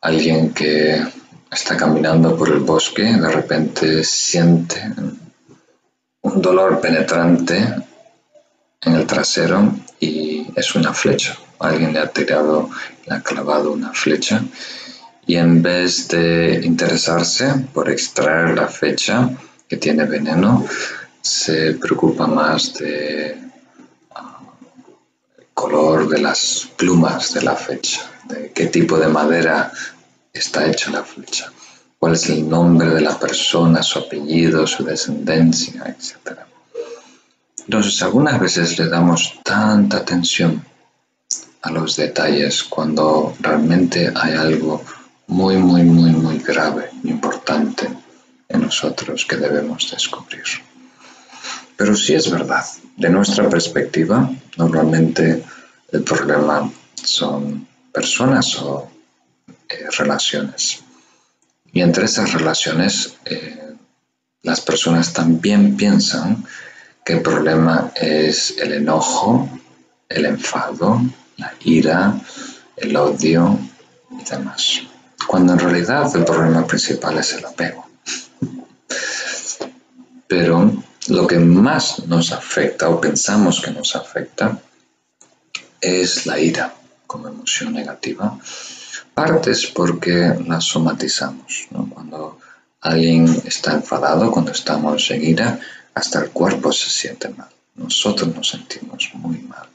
alguien que está caminando por el bosque, de repente siente un dolor penetrante en el trasero y es una flecha. Alguien le ha tirado, le ha clavado una flecha y en vez de interesarse por extraer la flecha que tiene veneno, se preocupa más de ah, color de las plumas de la flecha, de qué tipo de madera está hecha la flecha, cuál es el nombre de la persona, su apellido, su descendencia, etc. Entonces, algunas veces le damos tanta atención a los detalles cuando realmente hay algo muy, muy, muy, muy grave, importante en nosotros que debemos descubrir. Pero sí es verdad, de nuestra perspectiva, normalmente el problema son personas o eh, relaciones. Y entre esas relaciones, eh, las personas también piensan que el problema es el enojo, el enfado, la ira, el odio y demás. Cuando en realidad el problema principal es el apego. Pero lo que más nos afecta o pensamos que nos afecta es la ira como emoción negativa. Partes porque la somatizamos. Cuando alguien está enfadado, cuando estamos en ira, hasta el cuerpo se siente mal. Nosotros nos sentimos muy mal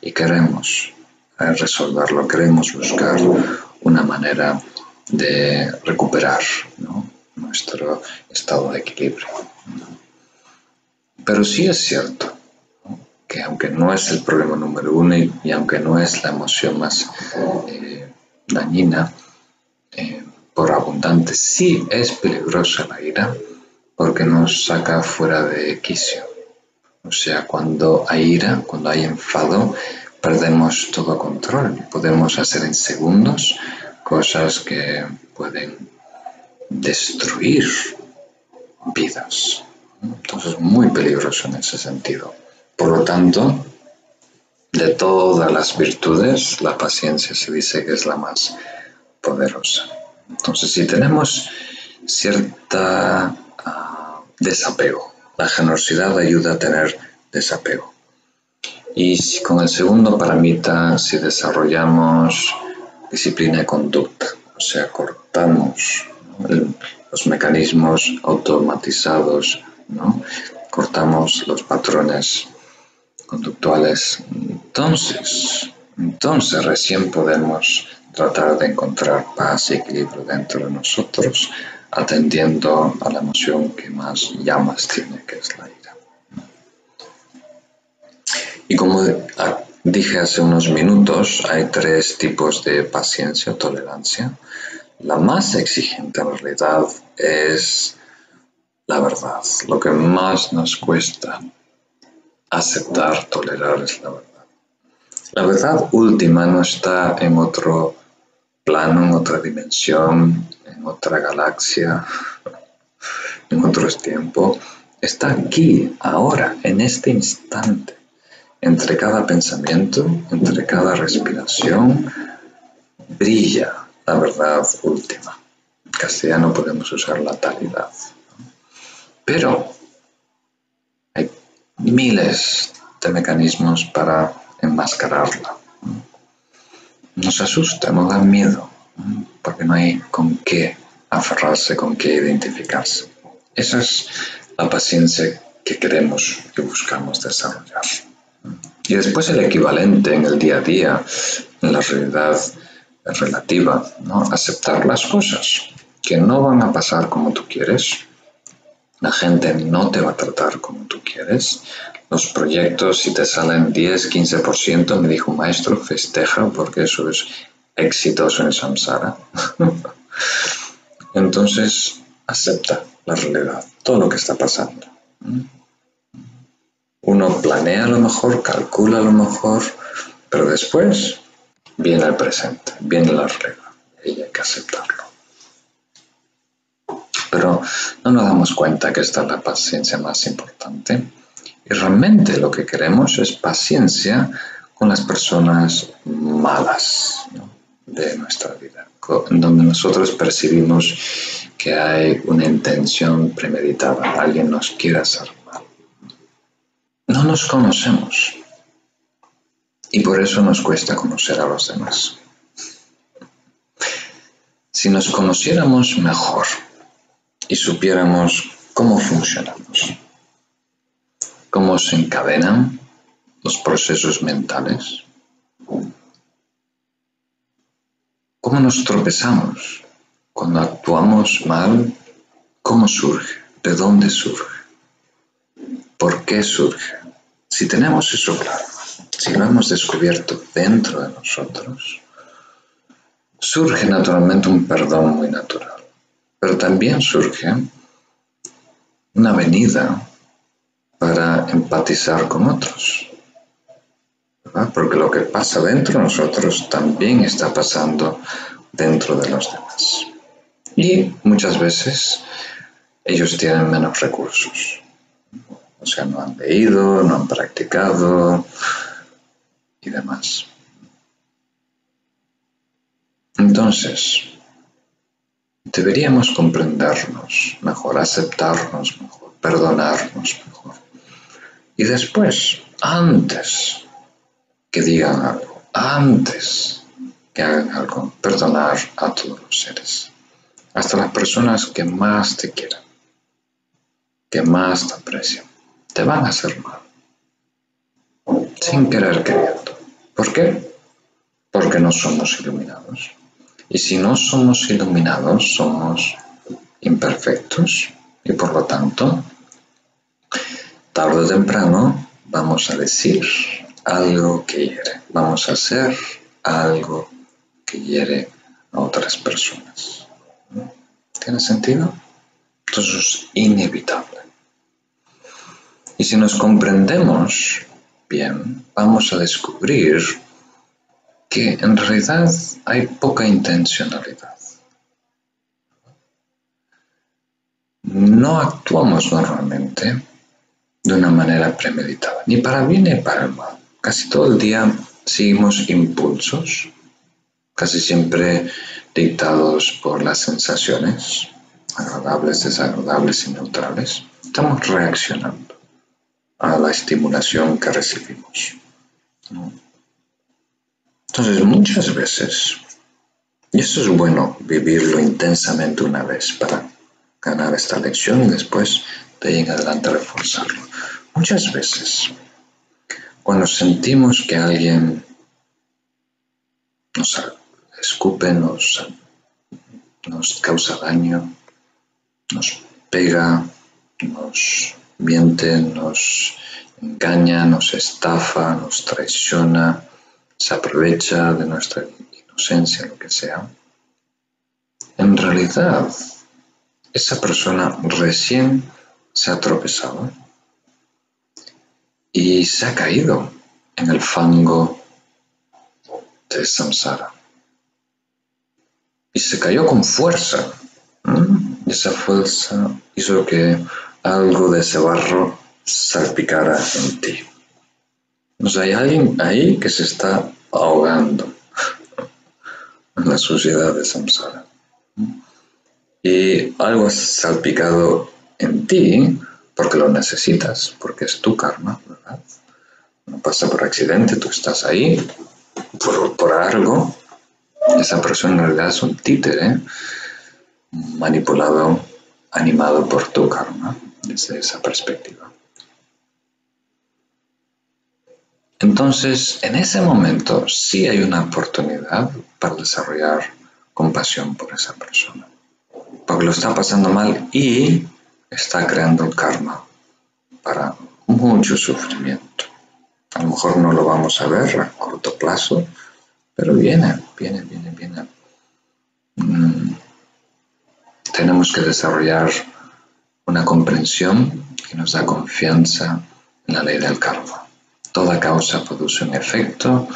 y queremos resolverlo, queremos buscar una manera de recuperar nuestro estado de equilibrio. Pero sí es cierto que aunque no es el problema número uno y, aunque no es la emoción más eh, dañina, eh, por abundante, sí es peligrosa la ira porque nos saca fuera de quicio. O sea, cuando hay ira, cuando hay enfado, perdemos todo control. Podemos hacer en segundos cosas que pueden destruir vidas. Entonces, muy peligroso en ese sentido. Por lo tanto, de todas las virtudes, la paciencia se dice que es la más poderosa. Entonces, si tenemos cierta ah, desapego, la generosidad ayuda a tener desapego. Y con el segundo paramita, si desarrollamos disciplina de conducta, o sea, cortamos los mecanismos automatizados, ¿no? cortamos los patrones conductuales, entonces, entonces recién podemos tratar de encontrar paz y equilibrio dentro de nosotros, atendiendo a la emoción que más llamas tiene, que es la ira. Y como dije hace unos minutos, hay tres tipos de paciencia o tolerancia. La más exigente en realidad es la verdad. Lo que más nos cuesta aceptar, tolerar es la verdad. La verdad última no está en otro plano, en otra dimensión, en otra galaxia, en otros tiempos, está aquí, ahora, en este instante, entre cada pensamiento, entre cada respiración, brilla la verdad última. En castellano podemos usar la talidad. Pero hay miles de mecanismos para enmascararla. Nos asusta, nos da miedo, porque no hay con qué aferrarse, con qué identificarse. Esa es la paciencia que queremos y buscamos desarrollar. Y después el equivalente en el día a día, en la realidad relativa, ¿no? aceptar las cosas que no van a pasar como tú quieres, la gente no te va a tratar como tú quieres, los proyectos si te salen 10, 15%, me dijo maestro, festeja porque eso es exitoso en samsara. Entonces, acepta la realidad, todo lo que está pasando. Uno planea a lo mejor, calcula a lo mejor, pero después viene el presente, viene la realidad y hay que aceptarlo. Pero no nos damos cuenta que esta es la paciencia más importante. Y realmente lo que queremos es paciencia con las personas malas de nuestra vida, donde nosotros percibimos que hay una intención premeditada, alguien nos quiere hacer. No nos conocemos. Y por eso nos cuesta conocer a los demás. Si nos conociéramos mejor. Y supiéramos cómo funcionamos, cómo se encadenan los procesos mentales, cómo nos tropezamos cuando actuamos mal, cómo surge, de dónde surge, por qué surge. Si tenemos eso claro, si lo hemos descubierto dentro de nosotros, surge naturalmente un perdón muy natural, pero también surge una venida para empatizar con otros. Porque lo que pasa dentro de nosotros también está pasando dentro de los demás. Y muchas veces ellos tienen menos recursos. O sea, no han leído, no han practicado y demás. Entonces, deberíamos comprendernos mejor, aceptarnos mejor, perdonarnos mejor. Y después, antes que digan algo, antes que hagan algo, perdonar a todos los seres, hasta las personas que más te quieran, que más te aprecian, te van a hacer mal, sin querer queriendo. ¿Por qué? Porque no somos iluminados. Y si no somos iluminados, somos imperfectos y por lo tanto tarde o temprano vamos a decir algo que hiere, vamos a hacer algo que hiere a otras personas. ¿Tiene sentido? Entonces es inevitable. Y si nos comprendemos bien, vamos a descubrir que en realidad hay poca intencionalidad. No actuamos normalmente de una manera premeditada, ni para bien ni para mal. Casi todo el día seguimos impulsos, casi siempre dictados por las sensaciones, agradables, desagradables y neutrales. Estamos reaccionando a la estimulación que recibimos. Entonces, muchas veces, y eso es bueno vivirlo intensamente una vez para ganar esta lección y después de ahí en adelante reforzarlo. Muchas veces, cuando sentimos que alguien nos escupe, nos, nos causa daño, nos pega, nos miente, nos engaña, nos estafa, nos traiciona, se aprovecha de nuestra inocencia, lo que sea, en realidad esa persona recién se ha tropezado y se ha caído en el fango de samsara. y se cayó con fuerza. Y esa fuerza hizo que algo de ese barro salpicara en ti. O hay alguien ahí que se está ahogando en la suciedad de samsara. Y algo salpicado en ti porque lo necesitas, porque es tu karma, ¿verdad? No pasa por accidente, tú estás ahí por, por algo. Esa persona en realidad es un títere manipulado, animado por tu karma, desde esa perspectiva. Entonces, en ese momento sí hay una oportunidad para desarrollar compasión por esa persona, porque lo está pasando mal y está creando karma para mucho sufrimiento. A lo mejor no lo vamos a ver a corto plazo, pero viene, viene, viene, viene. Mm, tenemos que desarrollar una comprensión que nos da confianza en la ley del karma. Toda causa produce un efecto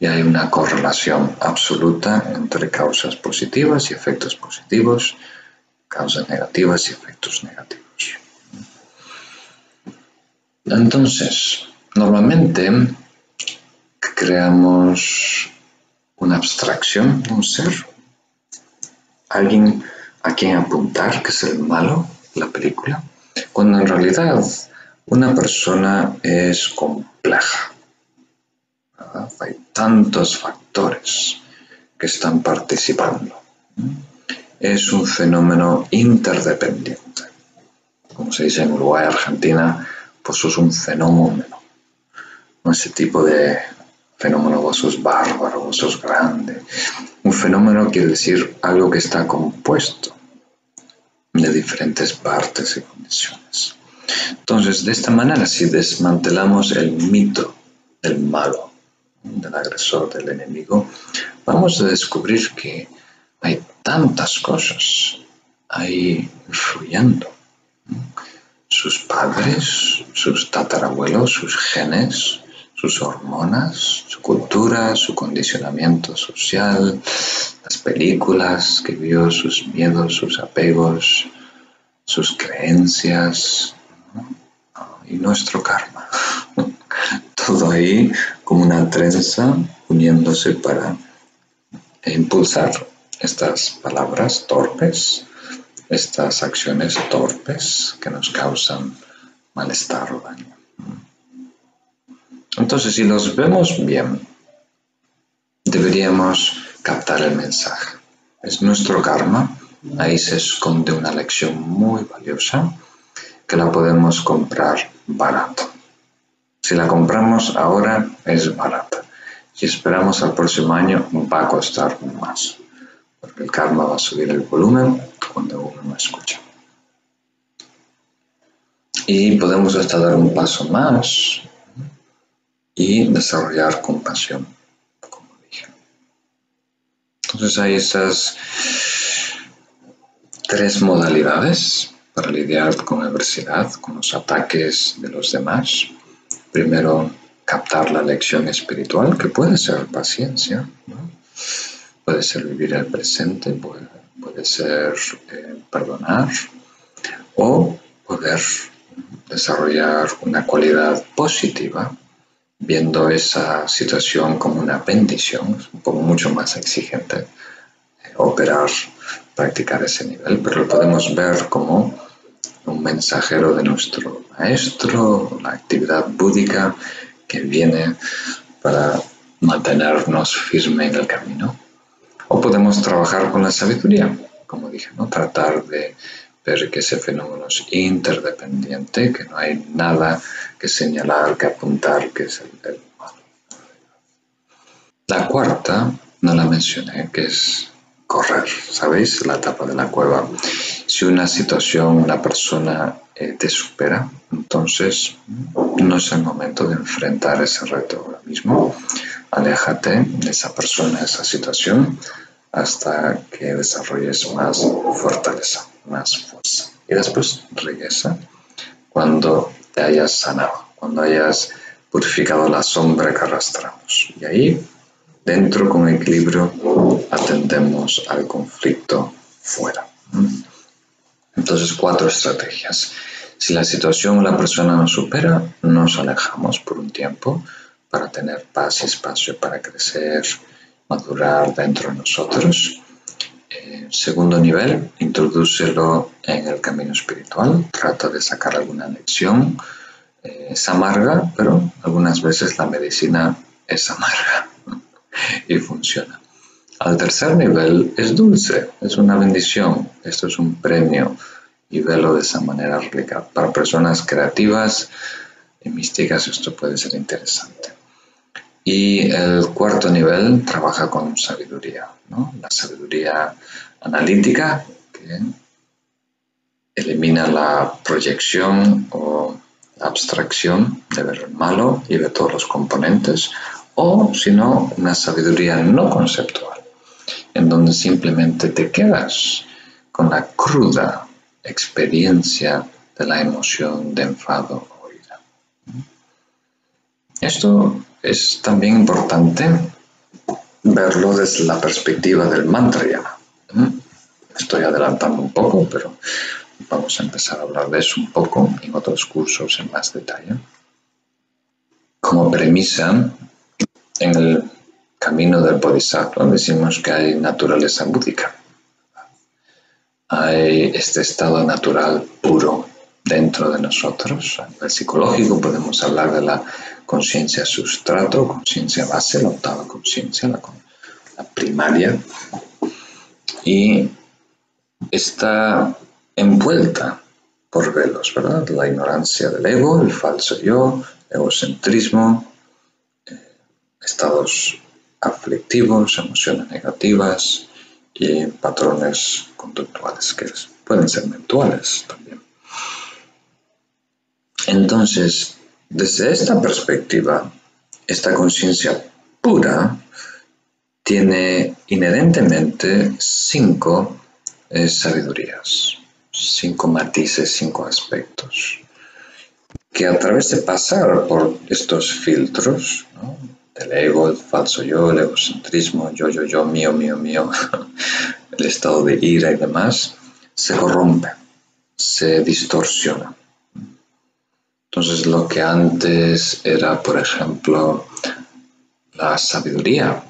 y hay una correlación absoluta entre causas positivas y efectos positivos, causas negativas y efectos negativos. Entonces, normalmente creamos una abstracción un ser, alguien a quien apuntar, que es el malo, la película, cuando en realidad una persona es compleja. Hay tantos factores que están participando. Es un fenómeno interdependiente. Como se dice en Uruguay, Argentina, pues es un fenómeno. No ese tipo de fenómeno, vos sos bárbaro, vos sos grande. Un fenómeno quiere decir algo que está compuesto de diferentes partes y condiciones. Entonces, de esta manera, si desmantelamos el mito del malo, del agresor, del enemigo, vamos a descubrir que hay tantas cosas ahí influyendo. Sus padres, sus tatarabuelos, sus genes, sus hormonas, su cultura, su condicionamiento social, las películas que vio, sus miedos, sus apegos, sus creencias, y nuestro karma. Todo ahí como una trenza uniéndose para impulsar estas palabras torpes, estas acciones torpes que nos causan malestar o daño. Entonces, si los vemos bien, deberíamos captar el mensaje. Es nuestro karma, ahí se esconde una lección muy valiosa que la podemos comprar barato. Si la compramos ahora es barata. Si esperamos al próximo año va a costar más. Porque el karma va a subir el volumen cuando uno no escucha. Y podemos hasta dar un paso más y desarrollar compasión, como dije. Entonces hay esas tres modalidades para lidiar con la adversidad, con los ataques de los demás. Primero, captar la lección espiritual, que puede ser paciencia, puede ser vivir el presente, puede, ser eh, perdonar o poder desarrollar una cualidad positiva viendo esa situación como una bendición, un poco mucho más exigente eh, operar practicar ese nivel, pero lo podemos ver como un mensajero de nuestro maestro, la actividad búdica que viene para mantenernos firme en el camino. O podemos trabajar con la sabiduría, como dije, ¿no? tratar de ver que ese fenómeno es interdependiente, que no hay nada que señalar, que apuntar, que es el, el. La cuarta no la mencioné, que es correr, ¿sabéis? La etapa de la cueva. Si una situación, una persona eh, te supera, entonces no es el momento de enfrentar ese reto ahora mismo. Aléjate de esa persona, de esa situación, hasta que desarrolles más fortaleza, más fuerza. Y después regresa cuando te hayas sanado, cuando hayas purificado la sombra que arrastramos. Y ahí, dentro con equilibrio, atendemos al conflicto fuera. Entonces, cuatro estrategias. Si la situación o la persona nos supera, nos alejamos por un tiempo para tener paz y espacio para crecer, madurar dentro de nosotros. Segundo nivel, introdúcelo en el camino espiritual. Trata de sacar alguna lección. Eh, es amarga, pero algunas veces la medicina es amarga y funciona. Al tercer nivel es dulce, es una bendición, esto es un premio y verlo de esa manera. Para personas creativas y místicas esto puede ser interesante. Y el cuarto nivel trabaja con sabiduría, la sabiduría analítica que elimina la proyección o abstracción de ver el malo y de todos los componentes, o si no, una sabiduría no conceptual, en donde simplemente te quedas con la cruda experiencia de la emoción de enfado o ira. Esto es también importante verlo desde la perspectiva del mantra ya. Estoy adelantando un poco, pero vamos a empezar a hablar de eso un poco en otros cursos en más detalle. Como premisa, en el camino del Bodhisattva decimos que hay naturaleza búdica. Hay este estado natural puro dentro de nosotros. A nivel psicológico podemos hablar de la conciencia sustrato, conciencia base, la octava conciencia, la, la primaria. Y está envuelta por velos, ¿verdad? La ignorancia del ego, el falso yo, egocentrismo, estados aflictivos, emociones negativas y patrones conductuales que pueden ser mentuales también. Entonces, desde esta perspectiva, esta conciencia pura tiene inherentemente cinco eh, sabidurías, cinco matices, cinco aspectos, que a través de pasar por estos filtros, del ego, el falso yo, el egocentrismo, yo, yo, yo, mío, mío, mío, el estado de ira y demás, se corrompe, se distorsiona. Entonces lo que antes era, por ejemplo, la sabiduría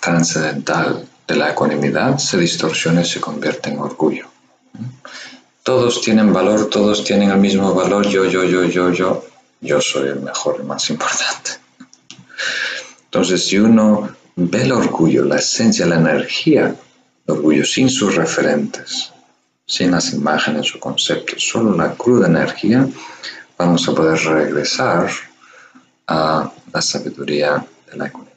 trascendental de la ecuanimidad se distorsiona y se convierte en orgullo. Todos tienen valor, todos tienen el mismo valor, yo, yo, yo, yo, yo, yo soy el mejor, el más importante. Entonces, si uno ve el orgullo, la esencia, la energía, el orgullo sin sus referentes, sin las imágenes o conceptos, solo la cruda energía, vamos a poder regresar a la sabiduría de la ecuanimidad.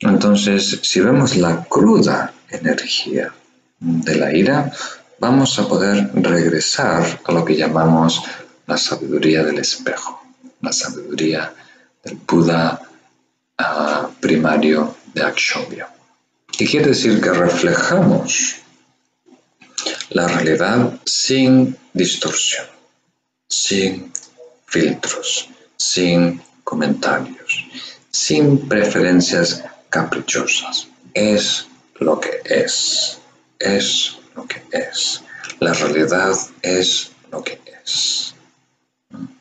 Entonces, si vemos la cruda energía de la ira, vamos a poder regresar a lo que llamamos la sabiduría del espejo, la sabiduría del Buda ah, primario de Akshobhya. ¿Qué quiere decir? Que reflejamos la realidad sin distorsión, sin filtros, sin comentarios, sin preferencias caprichosas. Es lo que es, es lo que es. La realidad es lo que es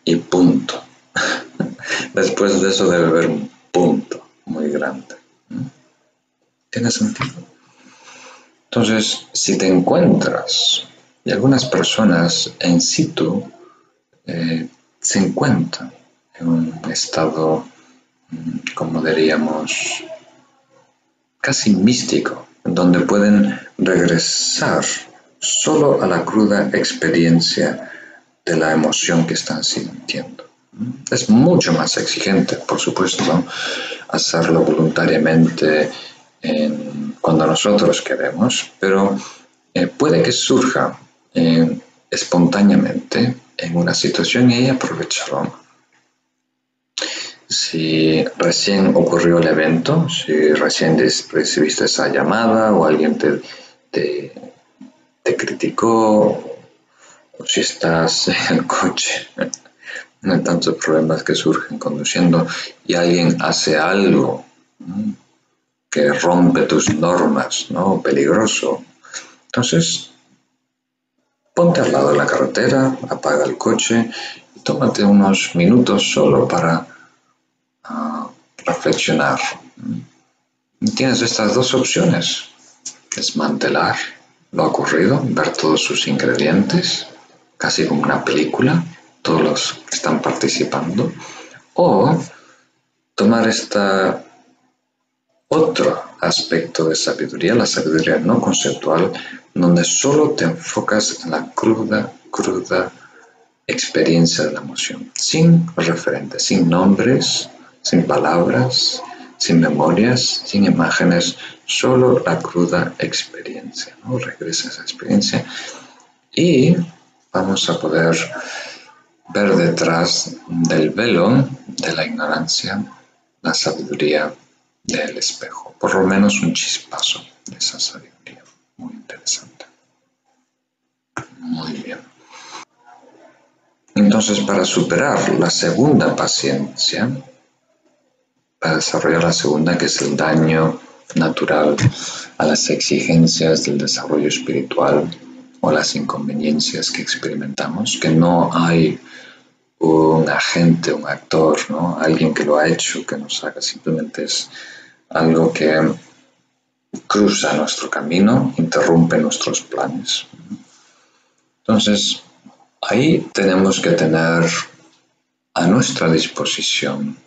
y punto. Después de eso debe haber un punto muy grande. ¿Tiene sentido? Entonces, si te encuentras, y algunas personas en situ eh, se encuentran en un estado, mm, como diríamos, casi místico, donde pueden regresar solo a la cruda experiencia de la emoción que están sintiendo. Es mucho más exigente, por supuesto, hacerlo voluntariamente cuando nosotros queremos, pero eh, puede que surja eh, espontáneamente en una situación y aprovecharlo. Si recién ocurrió el evento, si recién recibiste esa llamada o alguien te, te, te criticó si estás en el coche hay tantos problemas que surgen conduciendo y alguien hace algo que rompe tus normas, ¿no? Peligroso. Entonces, ponte al lado de la carretera, apaga el coche y tómate unos minutos solo para ah, reflexionar. Tienes estas dos opciones. Desmantelar lo ocurrido, ver todos sus ingredientes, casi como una película, todos los que están participando, o tomar esta otro aspecto de sabiduría, la sabiduría no conceptual, donde solo te enfocas en la cruda, cruda experiencia de la emoción, sin referentes, sin nombres, sin palabras, sin memorias, sin imágenes, solo la cruda experiencia. ¿no? Regresa esa experiencia y vamos a poder ver detrás del velo de la ignorancia la sabiduría del espejo, por lo menos un chispazo de esa sabiduría. Muy interesante. Muy bien. Entonces, para superar la segunda paciencia, para desarrollar la segunda, que es el daño natural a las exigencias del desarrollo espiritual o las inconveniencias que experimentamos, que no hay un agente, un actor, ¿no? alguien que lo ha hecho, que nos haga, simplemente es algo que cruza nuestro camino, interrumpe nuestros planes. Entonces, ahí tenemos que tener a nuestra disposición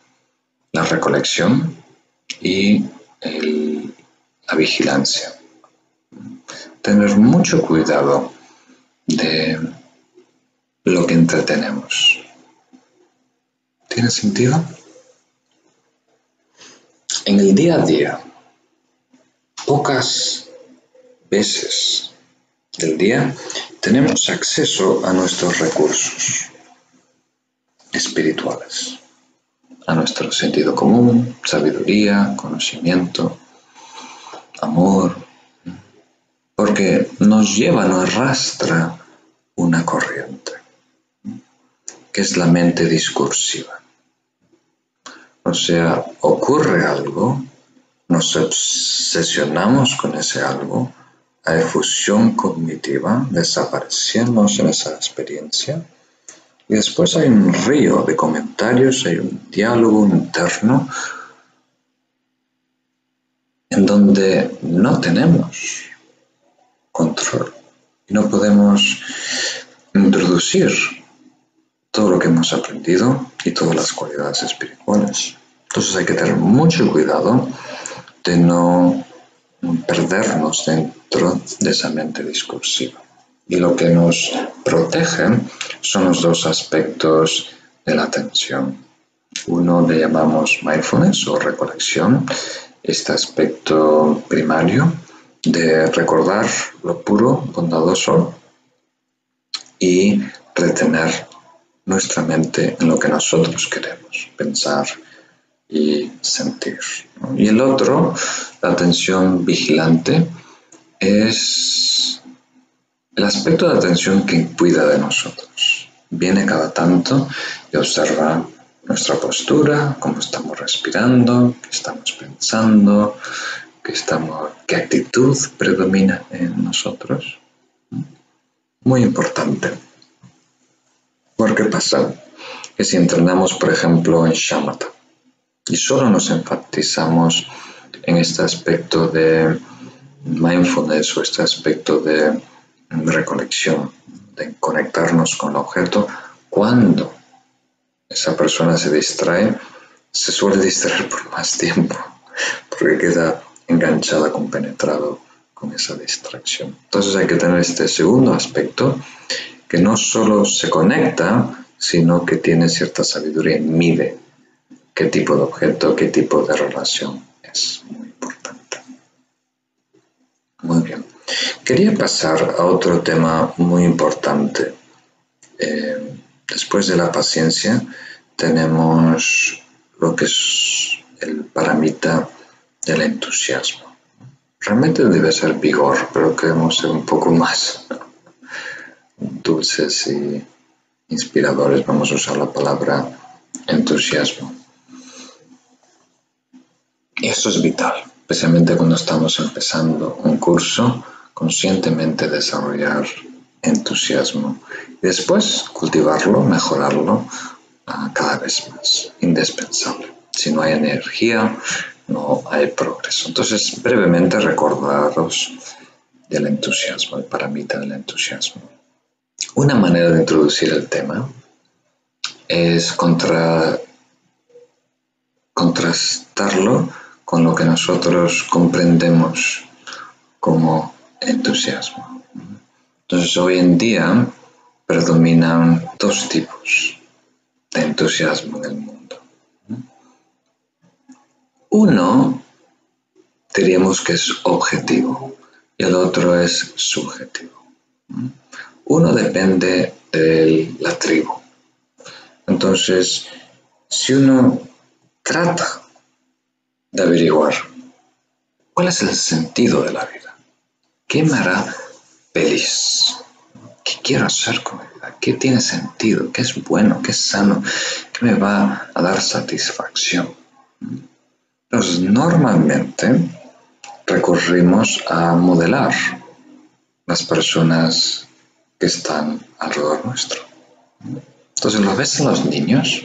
la recolección y la vigilancia. Tener mucho cuidado de lo que entretenemos. ¿Tiene sentido? En el día a día, pocas veces del día tenemos acceso a nuestros recursos espirituales a nuestro sentido común, sabiduría, conocimiento, amor, porque nos lleva, nos arrastra una corriente, que es la mente discursiva. O sea, ocurre algo, nos obsesionamos con ese algo, hay fusión cognitiva, desaparecemos en esa experiencia, y después hay un río de comentarios, hay un diálogo interno en donde no tenemos control y no podemos introducir todo lo que hemos aprendido y todas las cualidades espirituales. Entonces hay que tener mucho cuidado de no perdernos dentro de esa mente discursiva. Y lo que nos protege son los dos aspectos de la atención. Uno le llamamos mindfulness o recolección, este aspecto primario de recordar lo puro, bondadoso y retener nuestra mente en lo que nosotros queremos pensar y sentir. Y el otro, la atención vigilante, es el aspecto de atención que cuida de nosotros. Viene cada tanto y observa nuestra postura, cómo estamos respirando, qué estamos pensando, qué, estamos, qué actitud predomina en nosotros. Muy importante. Porque pasa que si entrenamos, por ejemplo, en shamatha y solo nos enfatizamos en este aspecto de mindfulness o este aspecto de reconexión, de conectarnos con el objeto, cuando esa persona se distrae, se suele distraer por más tiempo, porque queda enganchada, compenetrado con esa distracción. Entonces hay que tener este segundo aspecto, que no solo se conecta, sino que tiene cierta sabiduría y mide qué tipo de objeto, qué tipo de relación es muy importante. Muy bien. Quería pasar a otro tema muy importante. Eh, después de la paciencia tenemos lo que es el paramita del entusiasmo. Realmente debe ser vigor, pero queremos ser un poco más dulces y inspiradores, vamos a usar la palabra entusiasmo. Y esto es vital, especialmente cuando estamos empezando un curso, conscientemente desarrollar entusiasmo y después cultivarlo, mejorarlo uh, cada vez más, indispensable. Si no hay energía, no hay progreso. Entonces, brevemente recordaros del entusiasmo, el paramita del entusiasmo. Una manera de introducir el tema es contra, contrastarlo con lo que nosotros comprendemos como entusiasmo. Entonces hoy en día predominan dos tipos de entusiasmo en el mundo. Uno diríamos que es objetivo y el otro es subjetivo. Uno depende de la tribu. Entonces, si uno trata de averiguar cuál es el sentido de la vida, qué me hará feliz, qué quiero hacer con mi vida, qué tiene sentido, qué es bueno, qué es sano, qué me va a dar satisfacción. Entonces, normalmente recurrimos a modelar las personas que están alrededor nuestro. Entonces, ¿lo ves los niños?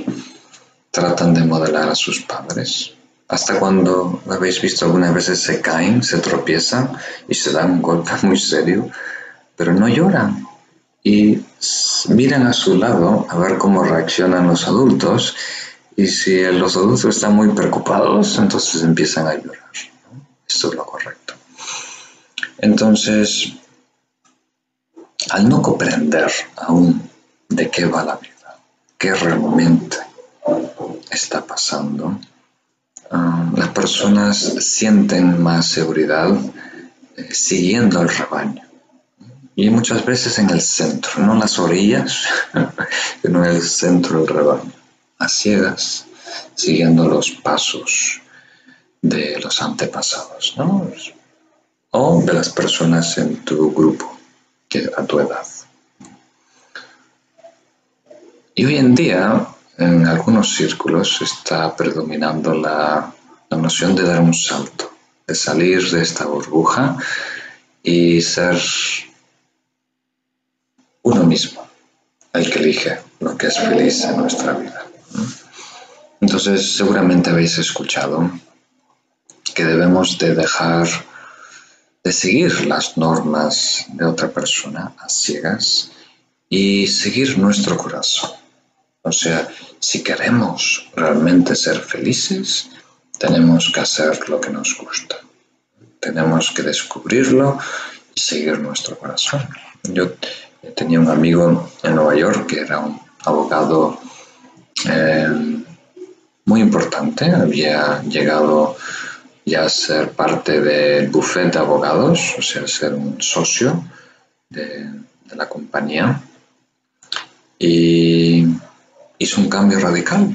Tratan de modelar a sus padres. Hasta cuando habéis visto algunas veces se caen, se tropiezan y se dan un golpe muy serio, pero no lloran y miran a su lado a ver cómo reaccionan los adultos y si los adultos están muy preocupados, entonces empiezan a llorar. Esto es lo correcto. Entonces, al no comprender aún de qué va la vida, qué realmente está pasando, ah, las personas sienten más seguridad eh, siguiendo el rebaño. Y muchas veces en el centro, no en las orillas, sino en el centro del rebaño, a ciegas, siguiendo los pasos de los antepasados, ¿no? O de las personas en tu grupo, a tu edad. Y hoy en día, en algunos círculos, está predominando la, la noción de dar un salto, de salir de esta burbuja y ser uno mismo, el que elige lo que es feliz en nuestra vida. Entonces, seguramente habéis escuchado que debemos de dejar de seguir las normas de otra persona a ciegas y seguir nuestro corazón. O sea, si queremos realmente ser felices, tenemos que hacer lo que nos gusta. Tenemos que descubrirlo y seguir nuestro corazón. Yo tenía un amigo en Nueva York que era un abogado eh, muy importante, había llegado ya ser parte del buffet de abogados, o sea, ser un socio de, la compañía. Y hizo un cambio radical.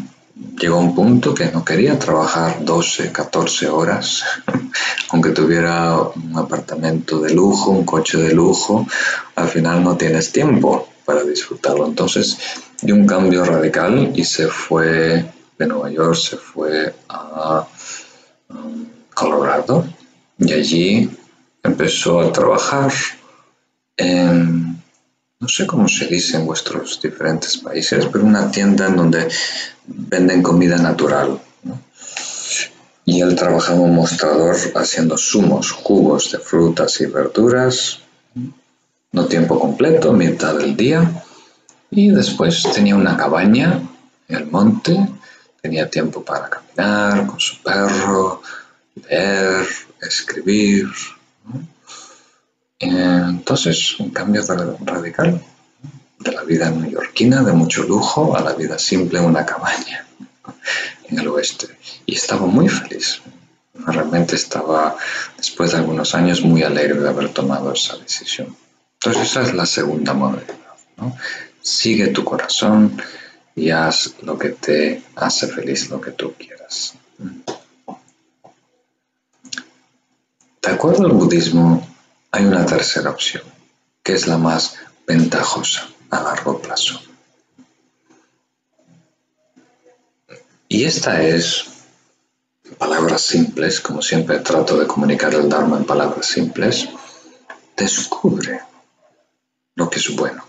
Llegó a un punto que no quería trabajar 12, 14 horas, aunque tuviera un apartamento de lujo, un coche de lujo, al final no tienes tiempo para disfrutarlo. Entonces dio un cambio radical y se fue de Nueva York, se fue a um, Colorado y allí empezó a trabajar en, no sé cómo se dice en vuestros diferentes países, pero una tienda en donde venden comida natural. Y él trabajaba en un mostrador haciendo zumos, jugos de frutas y verduras, no tiempo completo, mitad del día. Y después tenía una cabaña en el monte, tenía tiempo para caminar con su perro, leer, escribir. Entonces, un cambio radical de la vida neoyorquina de mucho lujo a la vida simple en una cabaña en el oeste. Y estaba muy feliz. Realmente estaba, después de algunos años, muy alegre de haber tomado esa decisión. Entonces, esa es la segunda modalidad. Sigue tu corazón y haz lo que te hace feliz, lo que tú quieras. De acuerdo al budismo, hay una tercera opción, que es la más ventajosa a largo plazo. Y esta es, en palabras simples, como siempre trato de comunicar el Dharma en palabras simples, descubre lo que es bueno,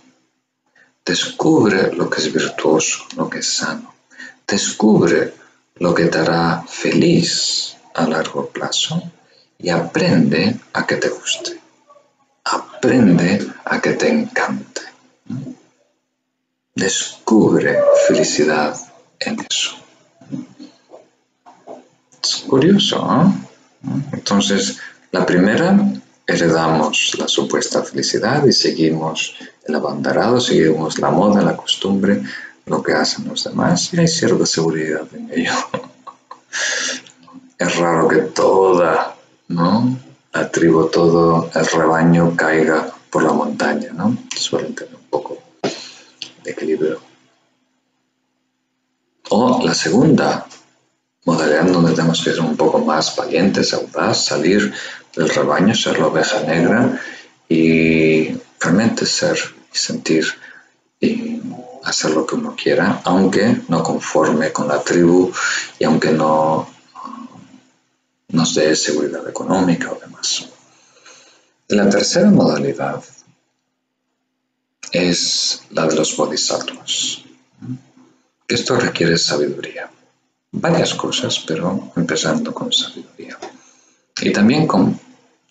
descubre lo que es virtuoso, lo que es sano, descubre lo que te hará feliz a largo plazo y aprende a que te guste, aprende a que te encante. Descubre felicidad en eso. Es curioso, ¿no? Entonces, la primera, heredamos la supuesta felicidad y seguimos el abanderado, seguimos la moda, la costumbre, lo que hacen los demás y hay cierta seguridad en ello. Es raro que toda, ¿no? La tribu, todo el rebaño caiga por la montaña, ¿no? Suelen tener un poco de equilibrio. O la segunda modalidad donde tenemos que ser un poco más valientes, audaz, salir del rebaño, ser la oveja negra y realmente ser y sentir y hacer lo que uno quiera, aunque no conforme con la tribu y aunque no nos dé seguridad económica o demás. La tercera modalidad es la de los bodhisattvas. Esto requiere sabiduría. Varias cosas, pero empezando con sabiduría. Y también con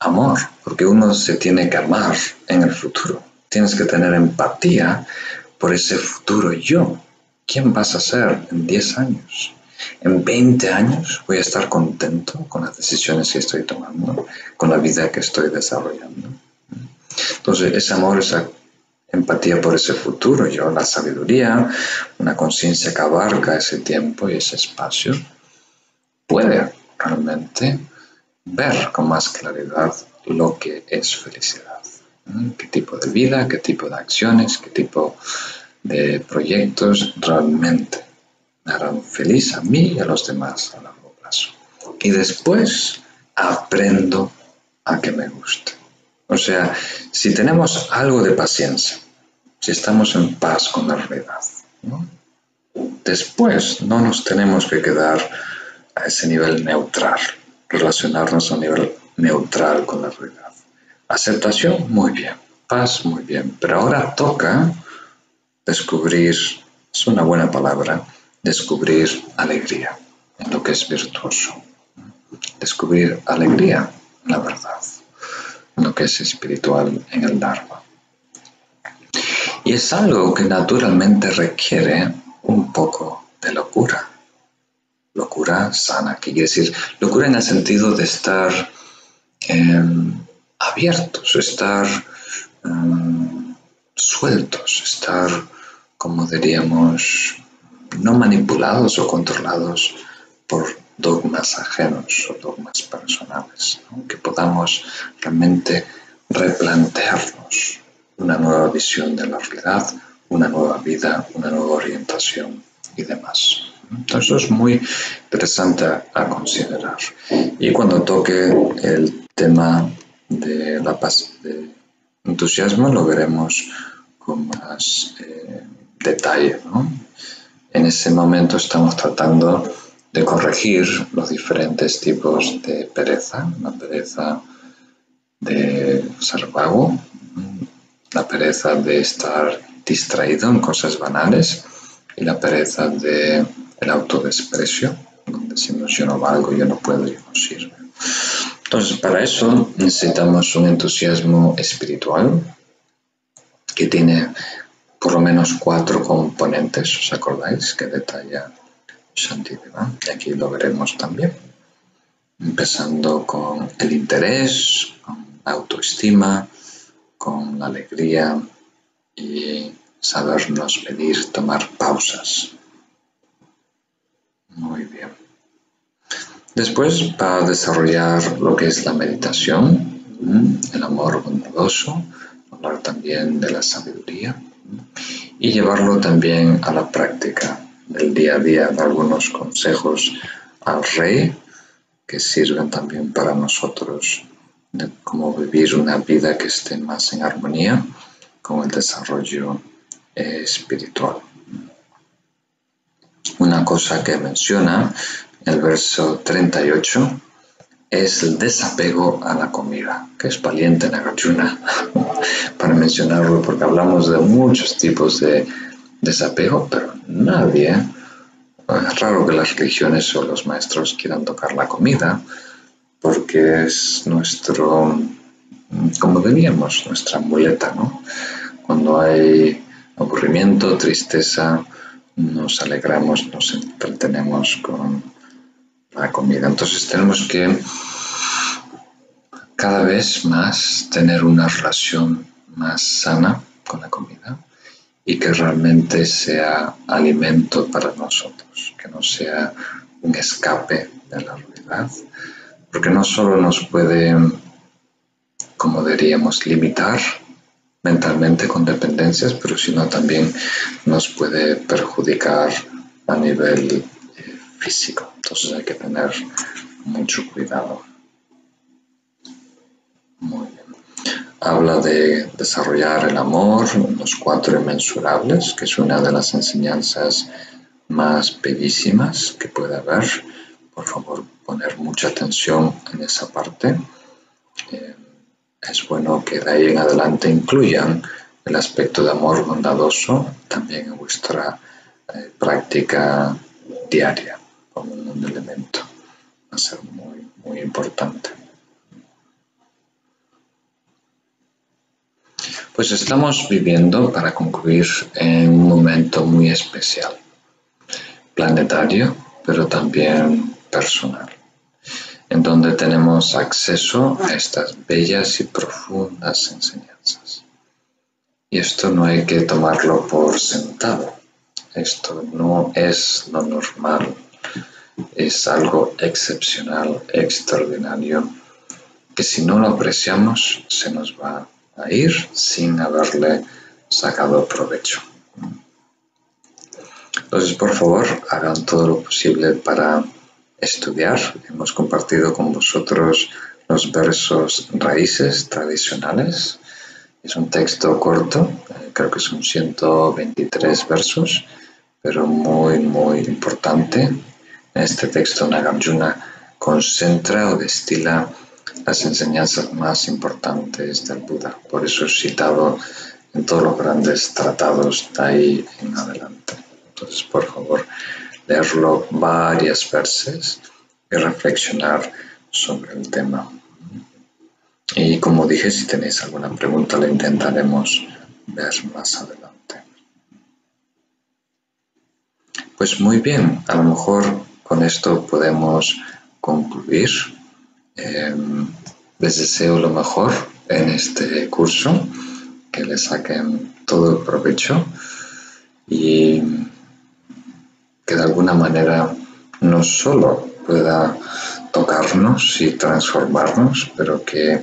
amor, porque uno se tiene que amar en el futuro. Tienes que tener empatía por ese futuro yo. ¿Quién vas a ser en 10 años? En 20 años voy a estar contento con las decisiones que estoy tomando, con la vida que estoy desarrollando. Entonces, ese amor, esa empatía por ese futuro, yo, la sabiduría, una conciencia que abarca ese tiempo y ese espacio, puede realmente ver con más claridad lo que es felicidad. ¿Qué tipo de vida, qué tipo de acciones, qué tipo de proyectos realmente me harán feliz a mí y a los demás a largo plazo? Y después aprendo a que me guste. O sea, si tenemos algo de paciencia, si estamos en paz con la realidad, después no nos tenemos que quedar a ese nivel neutral, relacionarnos a un nivel neutral con la realidad. Aceptación, muy bien. Paz, muy bien. Pero ahora toca descubrir, es una buena palabra, descubrir alegría en lo que es virtuoso. Descubrir alegría en la verdad, en lo que es espiritual, en el Dharma. Y es algo que naturalmente requiere un poco de locura. Locura sana, que quiere decir locura en el sentido de estar em, abiertos, estar em, sueltos, estar, como diríamos, no manipulados o controlados por dogmas ajenos o dogmas personales, que podamos realmente replantearnos una nueva visión de la realidad, una nueva vida, una nueva orientación y demás. Entonces es muy interesante a considerar. Y cuando toque el tema de la paz, de entusiasmo, lo veremos con más eh, detalle. En ese momento estamos tratando de corregir los diferentes tipos de pereza, la pereza de ser vago, la pereza de estar distraído en cosas banales y la pereza de el autodesprecio, donde decimos yo no valgo, yo no puedo, yo no sirve. Entonces, para eso necesitamos un entusiasmo espiritual que tiene por lo menos cuatro componentes, ¿os acordáis? Que detalla Shantideva. Y aquí lo veremos también. Empezando con el interés, con la autoestima, con la alegría y sabernos medir, tomar pausas. Muy bien. Después, para desarrollar lo que es la meditación, el amor bondadoso, hablar también de la sabiduría y llevarlo también a la práctica del día a día, dar algunos consejos al rey que sirven también para nosotros de cómo vivir una vida que esté más en armonía con el desarrollo eh, espiritual. una cosa que menciona el verso 38 es el desapego a la comida, que es valiente Nagarjuna para mencionarlo, porque hablamos de muchos tipos de desapego, pero nadie, es raro que las religiones o los maestros quieran tocar la comida, porque es nuestro, como diríamos, nuestra muleta, ¿no? Cuando hay aburrimiento, tristeza, nos alegramos, nos entretenemos con la comida. Entonces tenemos que cada vez más tener una relación más sana con la comida y que realmente sea alimento para nosotros, que no sea un escape de la realidad, porque no solo nos puede, como diríamos, limitar mentalmente con dependencias, pero sino también nos puede perjudicar a nivel físico. Entonces hay que tener mucho cuidado. Muy bien. Habla de desarrollar el amor, los cuatro inmensurables, que es una de las enseñanzas más bellísimas que puede haber. Por favor, poner mucha atención en esa parte. Eh, es bueno que de ahí en adelante incluyan el aspecto de amor bondadoso también en vuestra eh, práctica diaria como un elemento. Va a ser muy, muy importante. Pues estamos viviendo, para concluir, en un momento muy especial, planetario, pero también personal en donde tenemos acceso a estas bellas y profundas enseñanzas. Y esto no hay que tomarlo por sentado. Esto no es lo normal. Es algo excepcional, extraordinario, que si no lo apreciamos se nos va a ir sin haberle sacado provecho. Entonces, por favor, hagan todo lo posible para estudiar. Hemos compartido con vosotros los versos raíces tradicionales. Es un texto corto, eh, creo que son 123 versos, pero muy, muy importante. Este texto Nagarjuna concentra o destila las enseñanzas más importantes del Buda. Por eso es citado en todos los grandes tratados de ahí en adelante. Entonces, por favor, leerlo varias veces y reflexionar sobre el tema. Y como dije, si tenéis alguna pregunta, la intentaremos ver más adelante. Pues muy bien, a lo mejor con esto podemos concluir. Em, les deseo lo mejor en este curso, que le saquen todo el provecho y que de alguna manera no solo pueda tocarnos y transformarnos, pero que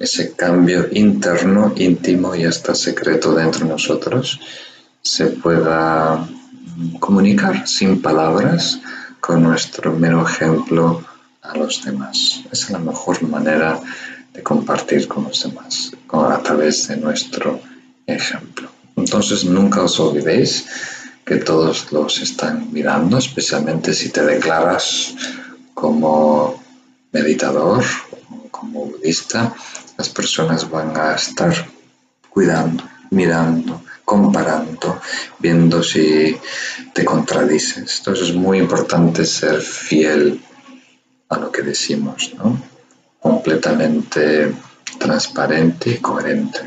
ese cambio interno, íntimo y hasta secreto dentro de nosotros se pueda comunicar sin palabras con nuestro mero ejemplo a los demás. Es la mejor manera de compartir con los demás, a través de nuestro ejemplo. Entonces nunca os olvidéis que todos los están mirando, especialmente si te declaras como meditador como budista, las personas van a estar cuidando, mirando, comparando, viendo si te contradices. Entonces es muy importante ser fiel a lo que decimos, ¿no? completamente transparente y coherente.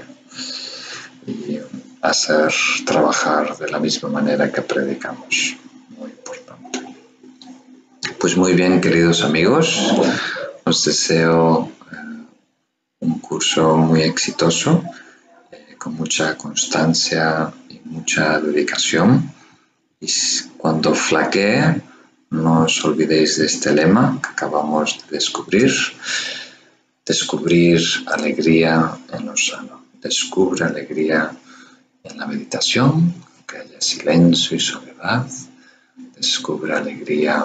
Y hacer trabajar de la misma manera que predicamos. Muy importante. Pues muy bien, queridos amigos, os deseo eh, un curso muy exitoso, mucha constancia y mucha dedicación. Y cuando flaquee, no os olvidéis de este lema que acabamos de descubrir. Descubrir alegría en lo sano. Descubre alegría en la meditación, que haya silencio y soledad, descubre alegría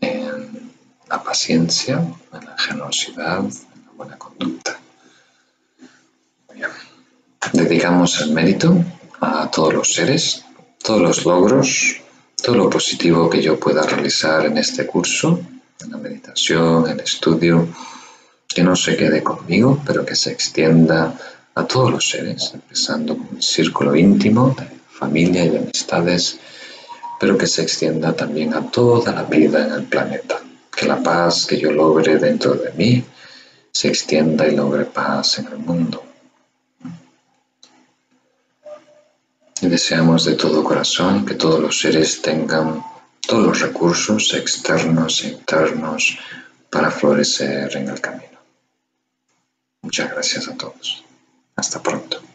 en la paciencia, en la generosidad, en la buena conducta. Dedicamos el mérito a todos los seres, todos los logros, todo lo positivo que yo pueda realizar en este curso, en la meditación, en el estudio, que no se quede conmigo, pero que se extienda a todos los seres, empezando con el círculo íntimo de familia y amistades, pero que se extienda también a toda la vida en el planeta. Que la paz que yo logre dentro de mí se extienda y logre paz en el mundo. Deseamos de todo corazón que todos los seres tengan todos los recursos externos e internos para florecer en el camino. Muchas gracias a todos. Hasta pronto.